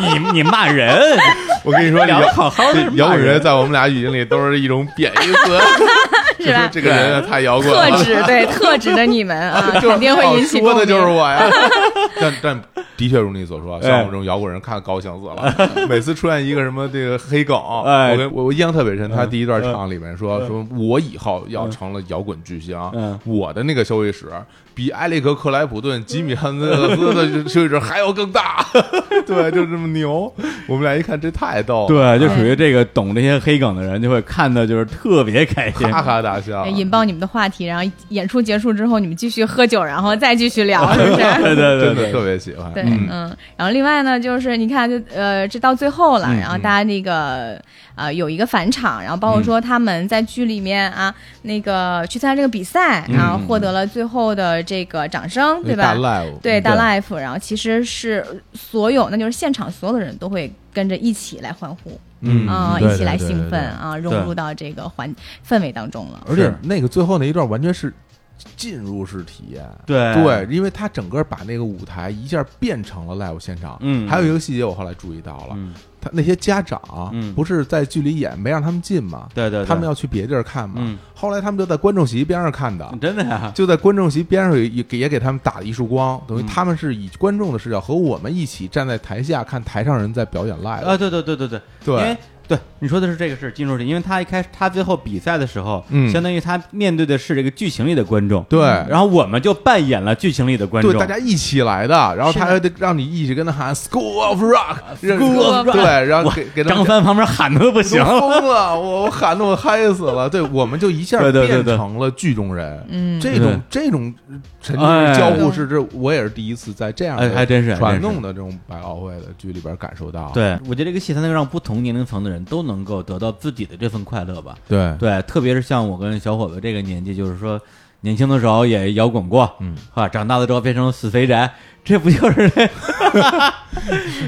你你骂人，我跟你说，聊好好的摇滚人在我们俩语境里都是一种贬义 是吧？这个人啊太摇滚了特了，指对特指的你们啊，就 是肯定会引起说的就是鸣。我呀。但但的确如你所说，像我们这种摇滚人看高兴死了。每次出现一个什么这个黑梗，哎我跟我我印象特别深。他嗯第一段唱里面说说，我以后要成了摇滚巨星嗯，我的那个休息室比埃里克克莱普顿、吉米汉斯斯的休息室还要更大。对，就这么牛。我们俩一看，这太逗了，对，就属于这个懂这些黑梗的人，就会看的就是特别开心。哈哈大笑。引爆你们的话题，然后演出结束之后，你们继续喝酒，然后再继续聊，是不是？对对对真的对，特别喜欢。嗯。嗯，然后另外呢，就是你看，就呃，这到最后了，嗯然后大家那个呃有一个返场，然后包嗯。括说他们在剧里面啊，那个去参加这个比赛，嗯。然后获得了最后的这个掌声，对吧？大？live，对，嗯大 life，然后其实是所有，那就是现场所有的人都会跟着一起来欢呼嗯啊、一起来兴奋啊，融入到这个环氛围当中了。而且是。那个最后那一段完全是进入式体验。对对，因为他整个把那个舞台一下变成了 live 现场。嗯还有一个细节我后来注意到了，嗯，他那些家长嗯不是在剧里演没让他们进吗？对对，对他们要去别地儿看嘛。嗯后来他们就在观众席边上看的。真的呀，就在观众席边上也也给也给他们打了一束光，等于嗯他们是以观众的视角和我们一起站在台下看台上人在表演 live。啊，对对对对对，对因为对。你说的是这个是进入式，因为他一开始他最后比赛的时候，嗯。相当于他面对的是这个剧情里的观众，对。然后我们就扮演了剧情里的观众，对，大家一起来的，然后他还得让你一起跟他喊 “School of Rock”，School of Rock 对，然后给给他们张帆旁边喊的都不我行。都，疯了，我我喊的我嗨死了。对，我们就一下对对对变对成了剧中人。嗯，这种这种沉浸交互是这，我也是第一次在这样的哎还真是传统的这种百老汇的剧里边感受到。对，我觉得这个戏它能让不同年龄层的人都能够得到自己的这份快乐吧。对对，特别是像我跟小伙子这个年纪，就是说年轻的时候也摇滚过，嗯，啊，长大了之后变成了死肥宅，这不就是这？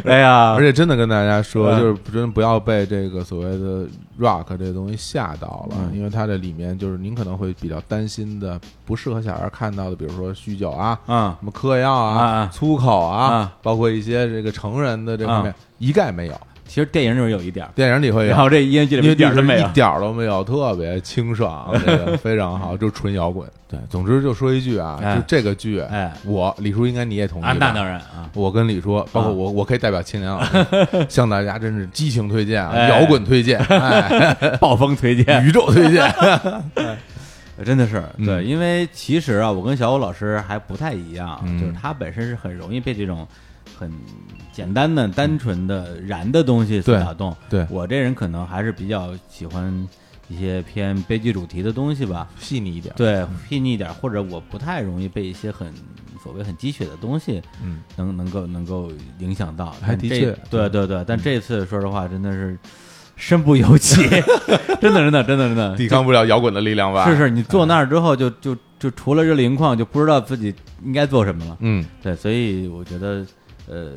哎呀。而，且真的跟大家说，嗯就是真不要被这个所谓的 rock 这东西吓到了，嗯。因为它这里面就是您可能会比较担心的，不适合小孩看到的，比如说酗酒啊、嗯。什么嗑药啊、啊啊粗口啊，啊包括一些这个成人的这方面，啊一概没有。其实电影里面有一点儿，电影里会有。然，后这音乐剧里面一点都没有。一。点都没有，特别清爽，这 个非常好，就纯摇滚。对，总之就说一句啊，哎。就这个剧，哎。我李叔应该你也同意啊，那当然啊，我跟李叔，包括啊。我，我可以代表青年老师向大家真是激情推荐啊，哎。摇滚推荐，哎，暴风推荐，宇宙推荐，真的是嗯。对，因为其实啊，我跟小欧老师还不太一样，嗯。就是他本身是很容易被这种很简单的、单纯的燃的东西所对打动。对。我这人可能还是比较喜欢一些偏悲剧主题的东西吧，细腻一点，对，细腻一点，或者我不太容易被一些很所谓很鸡血的东西嗯，能能够能够影响到。还的确对对。对，但这次说实话真的是身不由己，真的真的真的真的。抵抗不了摇滚的力量吧？是是，你坐那儿之后就就就除了热泪盈眶，就不知道自己应该做什么了。嗯，对，所以我觉得，呃，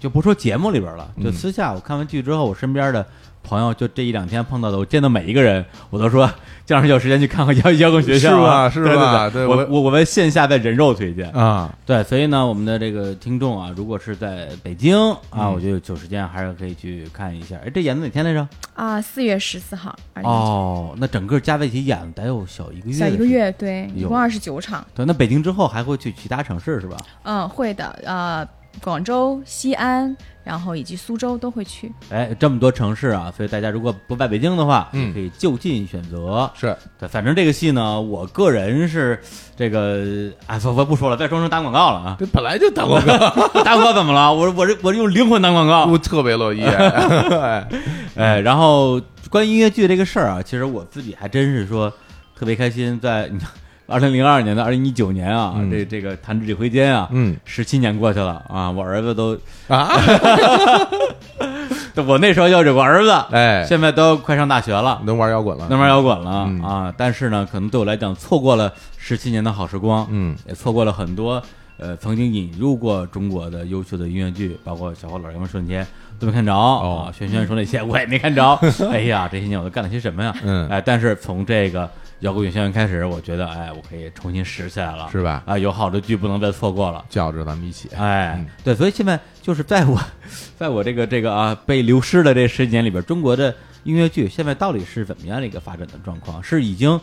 就不说节目里边了，就嗯私下我看完剧之后，我身边的朋友就这一两天碰到的，我见到每一个人，我都说这样有时间去看看摇 摇滚学校啊，是吧是对吧对我对对我我我们线下在人肉推荐。啊，对，所以呢，我们的这个听众啊，如果是在北京啊，嗯我觉得有时间还是可以去看一下。哎，这演的哪天来着？啊，四月十四号，哦，那整个加在一起演得有小一个月，小一个。月，对，一共二十九场。对，那北京之后还会去其他城市是吧？嗯，会的，呃，广州、西安，然后以及苏州都会去。哎，这么多城市啊，所以大家如果不在北京的话，嗯可以就近选择。是对，反正这个戏呢，我个人是这个，哎，不不不说了，再说成打广告了啊！这本来就打广告，打广告怎么了？我我这我这用灵魂打广告。我特别乐意，哎哎，然后关于音乐剧这个事儿啊，其实我自己还真是说特别开心，在你看 二零零二年的二零一九年啊，嗯。这这个弹指一挥间啊，嗯。十七年过去了啊，我儿子都，啊，我那时候要有个儿子，哎，现在都快上大学了，能玩摇滚了，能玩摇滚了、嗯。啊！但是呢，可能对我来讲，错过了十七年的好时光，嗯。也错过了很多呃曾经引入过中国的优秀的音乐剧，包括小花老们瞬间都没看着、哦。啊，轩轩说那些我也没看着。哎呀，这些年我都干了些什么呀？嗯。哎，但是从这个摇滚乐校园开始，我觉得哎，我可以重新拾起来了，是吧？啊，有好的剧不能再错过了。叫着咱们一起，哎嗯，对，所以现在就是在我，在我这个这个啊被流失的这十几年里边，中国的音乐剧现在到底是怎么样的一个发展的状况？是已经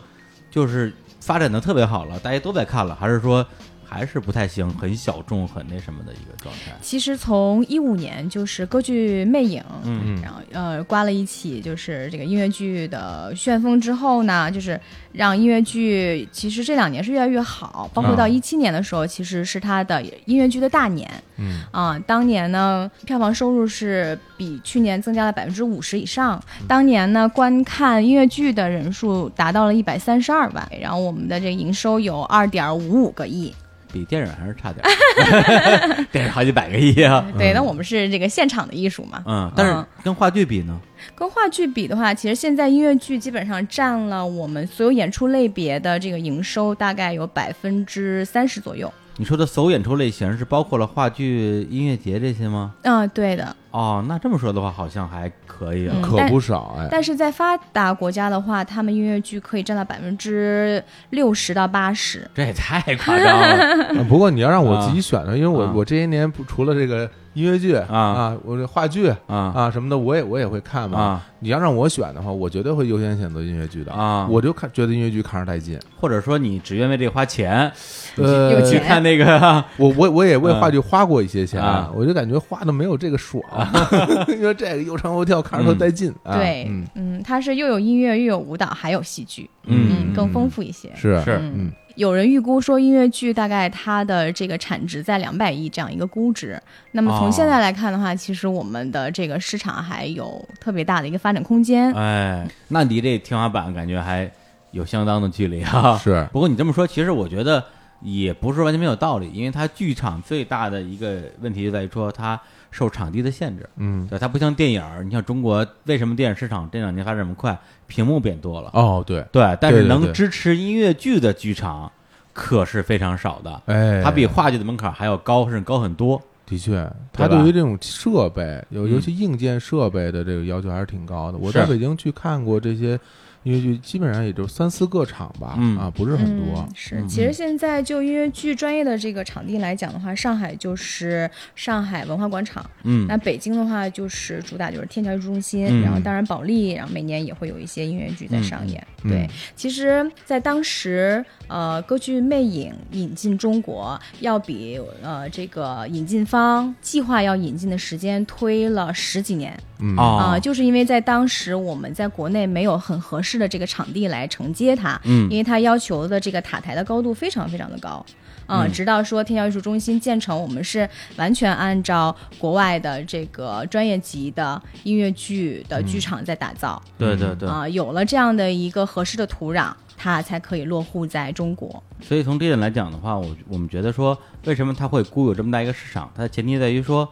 就是发展的特别好了，大家都在看了，还是说还是不太行，很小众，很那什么的一个状态？其实从一五年就是歌剧《魅影》，嗯嗯然后呃刮了一起就是这个音乐剧的旋风之后呢，就是让音乐剧其实这两年是越来越好，包括到啊一七年的时候，其实是它的音乐剧的大年嗯啊、当年呢票房收入是比去年增加了百分之五十以上，当年呢观看音乐剧的人数达到了一百三十二万，然后我们的这个营收有二点五五个亿。比电影还是差点儿，电影好几百个亿啊。对，那我们是这个现场的艺术嘛。嗯，但是嗯跟话剧比呢？跟话剧比的话，其实现在音乐剧基本上占了我们所有演出类别的这个营收大概有百分之三十左右。你说的所有演出类型是包括了话剧、音乐节这些吗？嗯、对的。哦，那这么说的话，好像还可以啊。嗯可不少哎。但是在发达国家的话，他们音乐剧可以占到百分之六十到八十。这也太夸张了。啊 不过你要让我自己选呢，因为我啊我这些年不除了这个音乐剧啊。啊，我这话剧啊。啊什么的，我也我也会看嘛。啊。你要让我选的话，我绝对会优先选择音乐剧的。啊。我就看觉得音乐剧看着带劲。或者说你只愿为这花钱，呃，去看那个 我我我也为啊。话剧花过一些钱，啊。我就感觉花的没有这个爽，因为这个又唱又跳，看着都带劲。啊。对，嗯，嗯，它是又有音乐又有舞蹈，还有戏剧，嗯更丰富一些。是是。嗯有人预估说，音乐剧大概它的这个产值在两百亿这样一个估值。那么哦从现在来看的话，其实我们的这个市场还有特别大的一个发展空间。哎，那离这天花板感觉还有相当的距离啊。是不过你这么说，其实我觉得也不是完全没有道理，因为它剧场最大的一个问题就在于说它受场地的限制。嗯对，它不像电影儿，你像中国为什么电影市场这两年发展这么快？屏幕变多了，哦对，对，但是能支持音乐剧的剧场可是非常少的，哎，它比话剧的门槛还要高，甚至高很多。的确，它对于这种设备，尤嗯尤其硬件设备的这个要求还是挺高的。我在北京去看过这些音乐剧，基本上也就三四个场吧，嗯。啊，不是很多嗯。是，嗯其实现在就音乐剧专业的这个场地来讲的话，上海就是上海文化广场，嗯。那北京的话就是主打就是天桥艺术中心，嗯。然后当然保利，然后每年也会有一些音乐剧在上演。嗯。对，其实，在当时，呃，歌剧《魅影》引进中国，要比呃这个引进方计划要引进的时间推了十几年。嗯。啊、哦，就是因为在当时我们在国内没有很合适的这个场地来承接它，嗯因为它要求的这个塔台的高度非常非常的高。啊、嗯直到说天桥艺术中心建成，我们是完全按照国外的这个专业级的音乐剧的剧场在打造对对对，啊、有了这样的一个合适的土壤，它才可以落户在中国。所以从这点来讲的话，我我们觉得说，为什么它会孤有这么大一个市场？它的前提在于说，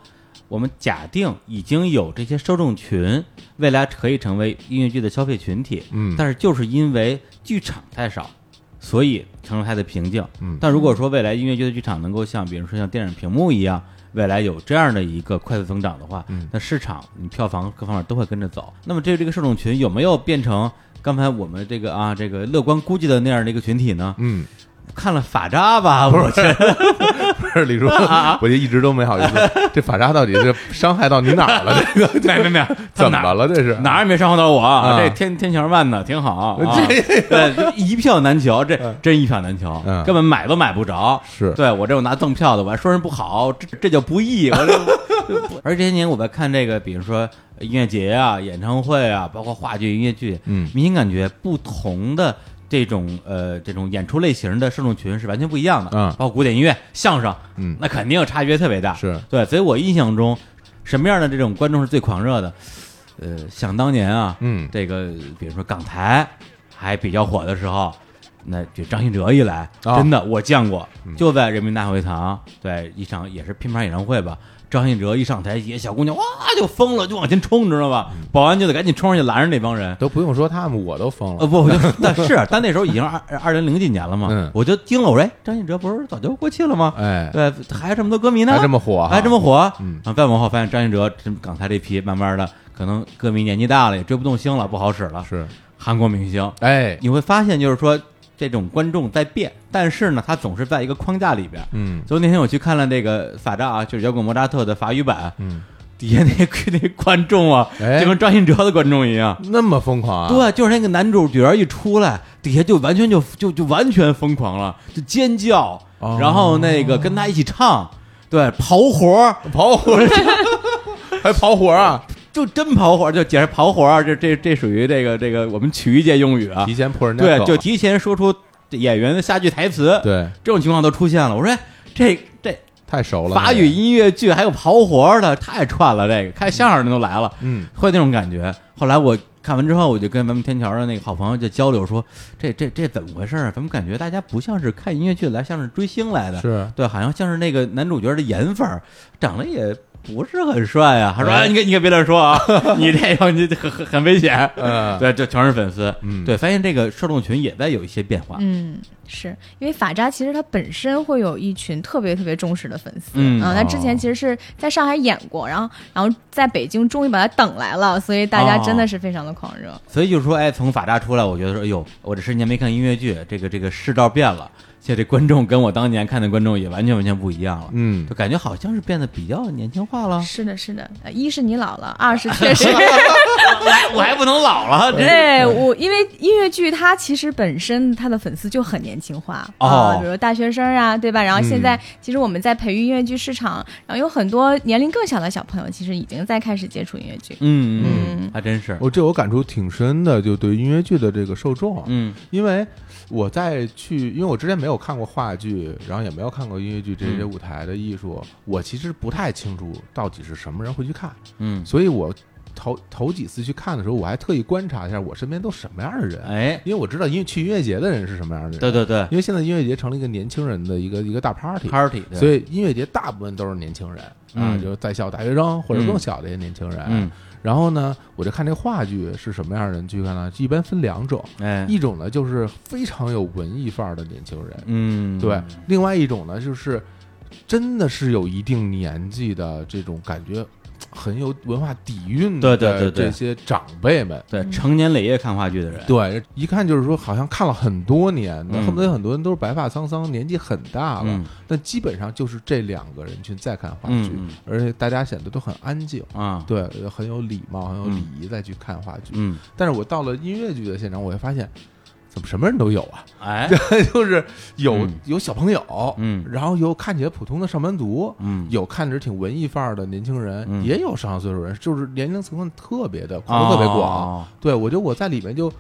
我们假定已经有这些受众群，未来可以成为音乐剧的消费群体，嗯但是就是因为剧场太少，所以成了它的瓶颈。嗯但如果说未来音乐剧的剧场能够像比如说像电影屏幕一样，未来有这样的一个快速增长的话，嗯那市场你票房各方面都会跟着走。那么这这个受众群有没有变成刚才我们这个啊这个乐观估计的那样的一个群体呢？嗯，看了法扎吧，我觉得 不是李叔，我就一直都没好意思，这法扎到底是伤害到你哪儿了？这个没没没，怎么了？这是哪儿也没伤害到我，啊这天天桥慢呢，挺好啊。对，一票难求，这真一票难求嗯，根本买都买不着。是对我这种拿赠票的，我还说人不好，这这叫不义。我这，而这些年我在看这个，比如说音乐节啊、演唱会啊，包括话剧、音乐剧，嗯明显感觉不同的这种呃这种演出类型的受众群是完全不一样的。嗯包括古典音乐、相声，嗯那肯定差别特别大。是对，所以我印象中，什么样的这种观众是最狂热的？呃，想当年啊，嗯这个比如说港台还比较火的时候，那就张信哲一来，啊真的我见过，嗯就在人民大会堂，对一场也是拼盘演唱会吧。张信哲一上台，底下小姑娘哇就疯了，就往前冲，你知道吧？保安就得赶紧冲上去拦着那帮人。都不用说他们，我都疯了呃，了。不，我就但是但那时候已经二二零零几年了嘛，嗯我就惊了，我说哎张信哲不是早就过气了吗？哎，对，还有这么多歌迷呢，还这么火，还这么火，嗯啊，再往后发现张信哲这港台这批，慢慢的可能歌迷年纪大了，也追不动星了，不好使了。是，韩国明星，哎，你会发现就是说这种观众在变，但是呢，他总是在一个框架里边。嗯所以那天我去看了那个法扎啊，就是摇滚莫扎特的法语版，嗯，底下那那观众啊，哎就跟张信哲的观众一样。那么疯狂啊？对，就是那个男主角一出来，底下就完全就就就完全疯狂了，就尖叫，哦然后那个跟他一起唱，对，刨活儿，跑火，还跑火啊？就真跑活儿，就解释跑活儿，这这这属于这个这个我们曲艺界用语啊提。前破人家对，就提前说出演员的下句台词，对，这种情况都出现了。我说哎这这太熟了。法语音乐剧还有跑活的，太串了，这个开相声的都来了，嗯会那种感觉。后来我看完之后，我就跟咱们天桥的那个好朋友就交流说，这这这怎么回事啊？怎么感觉大家不像是看音乐剧来，像是追星来的？是对，好像像是那个男主角的颜粉儿，长得也不是很帅啊。他说：“哎哎，你可你可别乱说啊，你这样你很很很危险。”嗯 对，就全是粉丝。嗯对，发现这个受众群也在有一些变化。嗯，是因为法扎其实他本身会有一群特别特别忠实的粉丝，嗯啊，他之前其实是在上海演过，然后然后在北京终于把他等来了，所以大家真的是非常的狂热。所以就是说，哎，从法扎出来，我觉得说，哎呦，我这十年没看音乐剧，这个这个世道变了，现在这观众跟我当年看的观众也完全完全不一样了。嗯就感觉好像是变得比较年轻化了。是的，是的，呃一是你老了，二是确 实，我还我还不能老了，这对我，因为音乐剧它其实本身它的粉丝就很年轻化哦啊，比如大学生啊，对吧？然后现在其实我们在培育音乐剧市场，然后有很多年龄更小的小朋友，其实已经在开始接触音乐剧。嗯嗯嗯，还真是，我这我感触挺深的，就对音乐剧的这个受众，嗯因为我在去，因为我之前没有看过话剧，然后也没有看过音乐剧这些嗯。舞台的艺术，我其实不太清楚到底是什么人会去看，嗯，所以我头头几次去看的时候，我还特意观察一下我身边都什么样的人，哎，因为我知道音乐去音乐节的人是什么样的人，对对对。因为现在音乐节成了一个年轻人的一个一个大 party。，party，对。所以音乐节大部分都是年轻人啊，嗯。就是在校大学生或者嗯。更小的一些年轻人。嗯，然后呢，我就看这话剧是什么样的人去看呢？一般分两种，哎，一种呢就是非常有文艺范儿的年轻人，嗯，对；另外一种呢就是真的是有一定年纪的这种感觉，很有文化底蕴的对对对这些长辈们。对，成年累月看话剧的人，对，一看就是说，好像看了很多年恨不得很多人都是白发苍苍，年纪很大了。嗯。但基本上就是这两个人群在看话剧，嗯而且大家显得都很安静，嗯啊，对，很有礼貌，很有嗯礼仪再去看话剧。嗯，但是我到了音乐剧的现场，我会发现，怎么什么人都有啊？哎，就是有、嗯。有小朋友，嗯。然后有看起来普通的上班族，嗯，有看着挺文艺范儿的年轻人，嗯。也有上了岁数人，就是年龄层特别的特别广。哦对我觉得我在里面就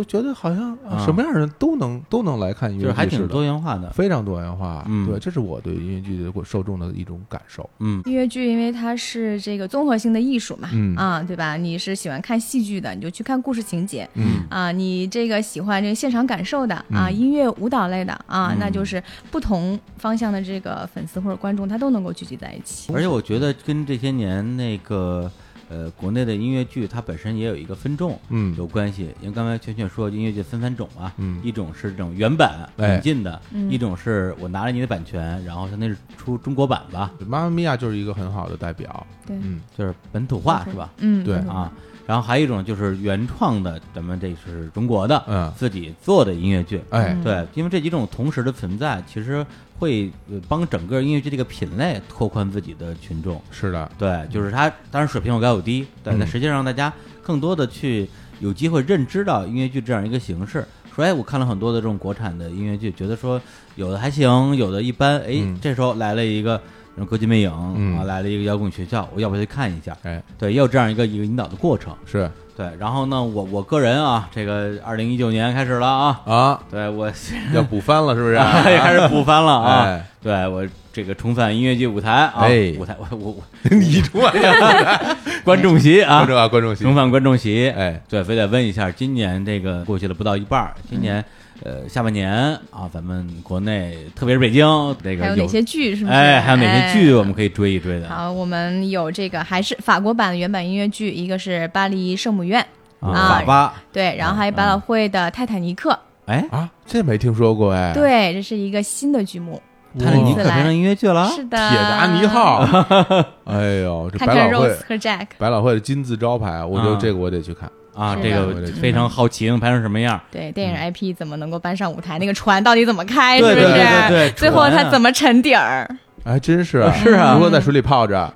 就觉得好像、什么样的人都能都能来看音乐剧，就是还挺多元化的，非常多元化。嗯对，这是我对音乐剧的受众的一种感受。嗯音乐剧因为它是这个综合性的艺术嘛，嗯啊，对吧？你是喜欢看戏剧的，你就去看故事情节。嗯啊，你这个喜欢这个现场感受的啊，嗯音乐舞蹈类的啊，嗯那就是不同方向的这个粉丝或者观众，他都能够聚集在一起。而且我觉得跟这些年那个呃国内的音乐剧，它本身也有一个分众嗯。有关系。因为刚才圈圈说音乐剧分三种嘛，嗯。一种是这种原版哎引进的，嗯一种是我拿了你的版权，然后他那是出中国版吧，妈妈咪呀就是一个很好的代表。对，嗯。就是本土化是吧？嗯，对。啊，然后还有一种就是原创的，咱们这是中国的，嗯。自己做的音乐剧。哎。嗯对，因为这几种同时的存在，其实会呃帮整个音乐剧这个品类拓宽自己的群众。是的，对，就是它当然水平有高有低，对，嗯但实际上让大家更多的去有机会认知到音乐剧这样一个形式。说，哎，我看了很多的这种国产的音乐剧，觉得说有的还行，有的一般。哎，嗯这时候来了一个然后歌剧魅影、嗯啊，来了一个摇滚学校，我要不要去看一下？哎，对，也有这样一个一个引导的过程。是对，然后呢，我我个人啊，这个二零一九年开始了啊，啊，对我要补番了，是不是？开始补番了啊。哎对我这个重返音乐剧舞台啊，哎舞台我我 我你出来呀，观众席啊观，众啊，观众席重，返观众席。哎，对，非得问一下，今年这个过去了不到一半，今年、呃下半年啊，咱们国内特别是北京这个还有哪些剧是吗？哎，还有哪些剧哎我们可以追一追的？好，我们有这个还是法国版的原版音乐剧，一个是巴黎圣母院，啊，啊法巴，对，然后还有百老汇的《泰坦尼克》，哎，啊，这没听说过哎，，对，这是一个新的剧目。泰坦尼克变成音乐剧了，是的，铁达尼号，哎呦，这百老汇 Rose 和 Jack，百老汇的金字招牌，我觉得啊这个我得去看。啊，这个非常好奇能拍成什么样。对，电影 IP 怎么能够搬上舞台？那个船到底怎么开？是不是？最后它怎么沉底儿？还，真是是啊如果在水里泡着，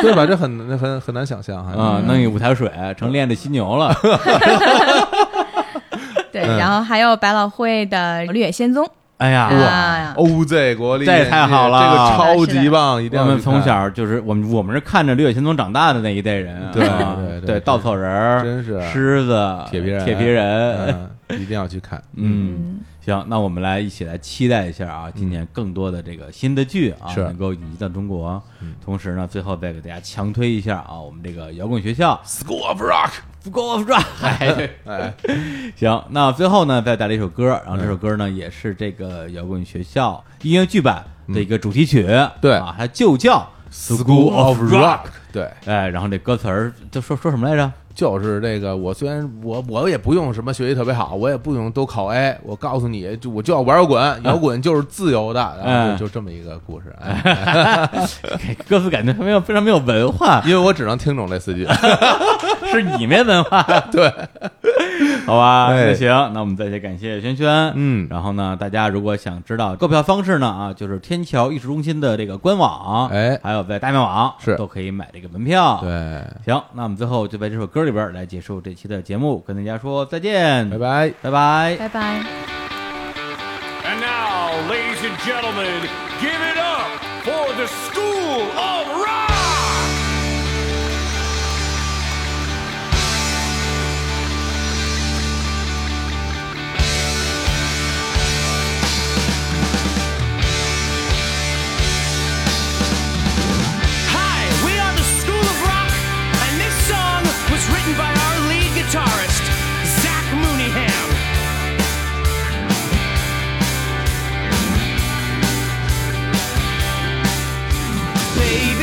对吧？这很很很难想象。啊，弄一舞台水成练的犀牛了，对，嗯然后还有百老汇的《绿野仙踪》哎呀，哇，OZ 国力，这也太好了。这个超级棒，一定我们从小就是我们我们是看着《绿野仙踪》长大的那一代人啊，对啊对对对对。稻草人、真是狮子、铁皮人，铁皮人，嗯，一定要去看。嗯，行，那我们来一起来期待一下啊，今年更多的这个新的剧啊，是能够引进到中国。同时呢，最后再给大家强推一下啊，我们这个摇滚学校 School of Rock，School of Rock。哎，哎，行，那最后呢，再带来一首歌，然后这首歌呢，也是这个摇滚学校音乐剧版的一个主题曲。对啊，它就叫 School of Rock，对，哎，然后这歌词儿就说说什么来着？就是这个，我虽然我我也不用什么学习特别好，我也不用都考 A，我告诉你就我就要玩摇滚，摇滚就是自由的，然后嗯。就就这么一个故事，哎，歌词感觉没有非常没有文化，因为我只能听懂这四句，是你没文化。对，好吧，哎那行，那我们再次感谢轩轩。嗯然后呢，大家如果想知道购票方式呢，啊，就是天桥艺术中心的这个官网，哎还有在大麦网是都可以买这个门票。，对，行，那我们最后就在这首歌里边来结束这期的节目，跟大家说再见，拜，拜。拜拜。拜拜。And now, ladies and gentlemen, give it up for the School of Baby,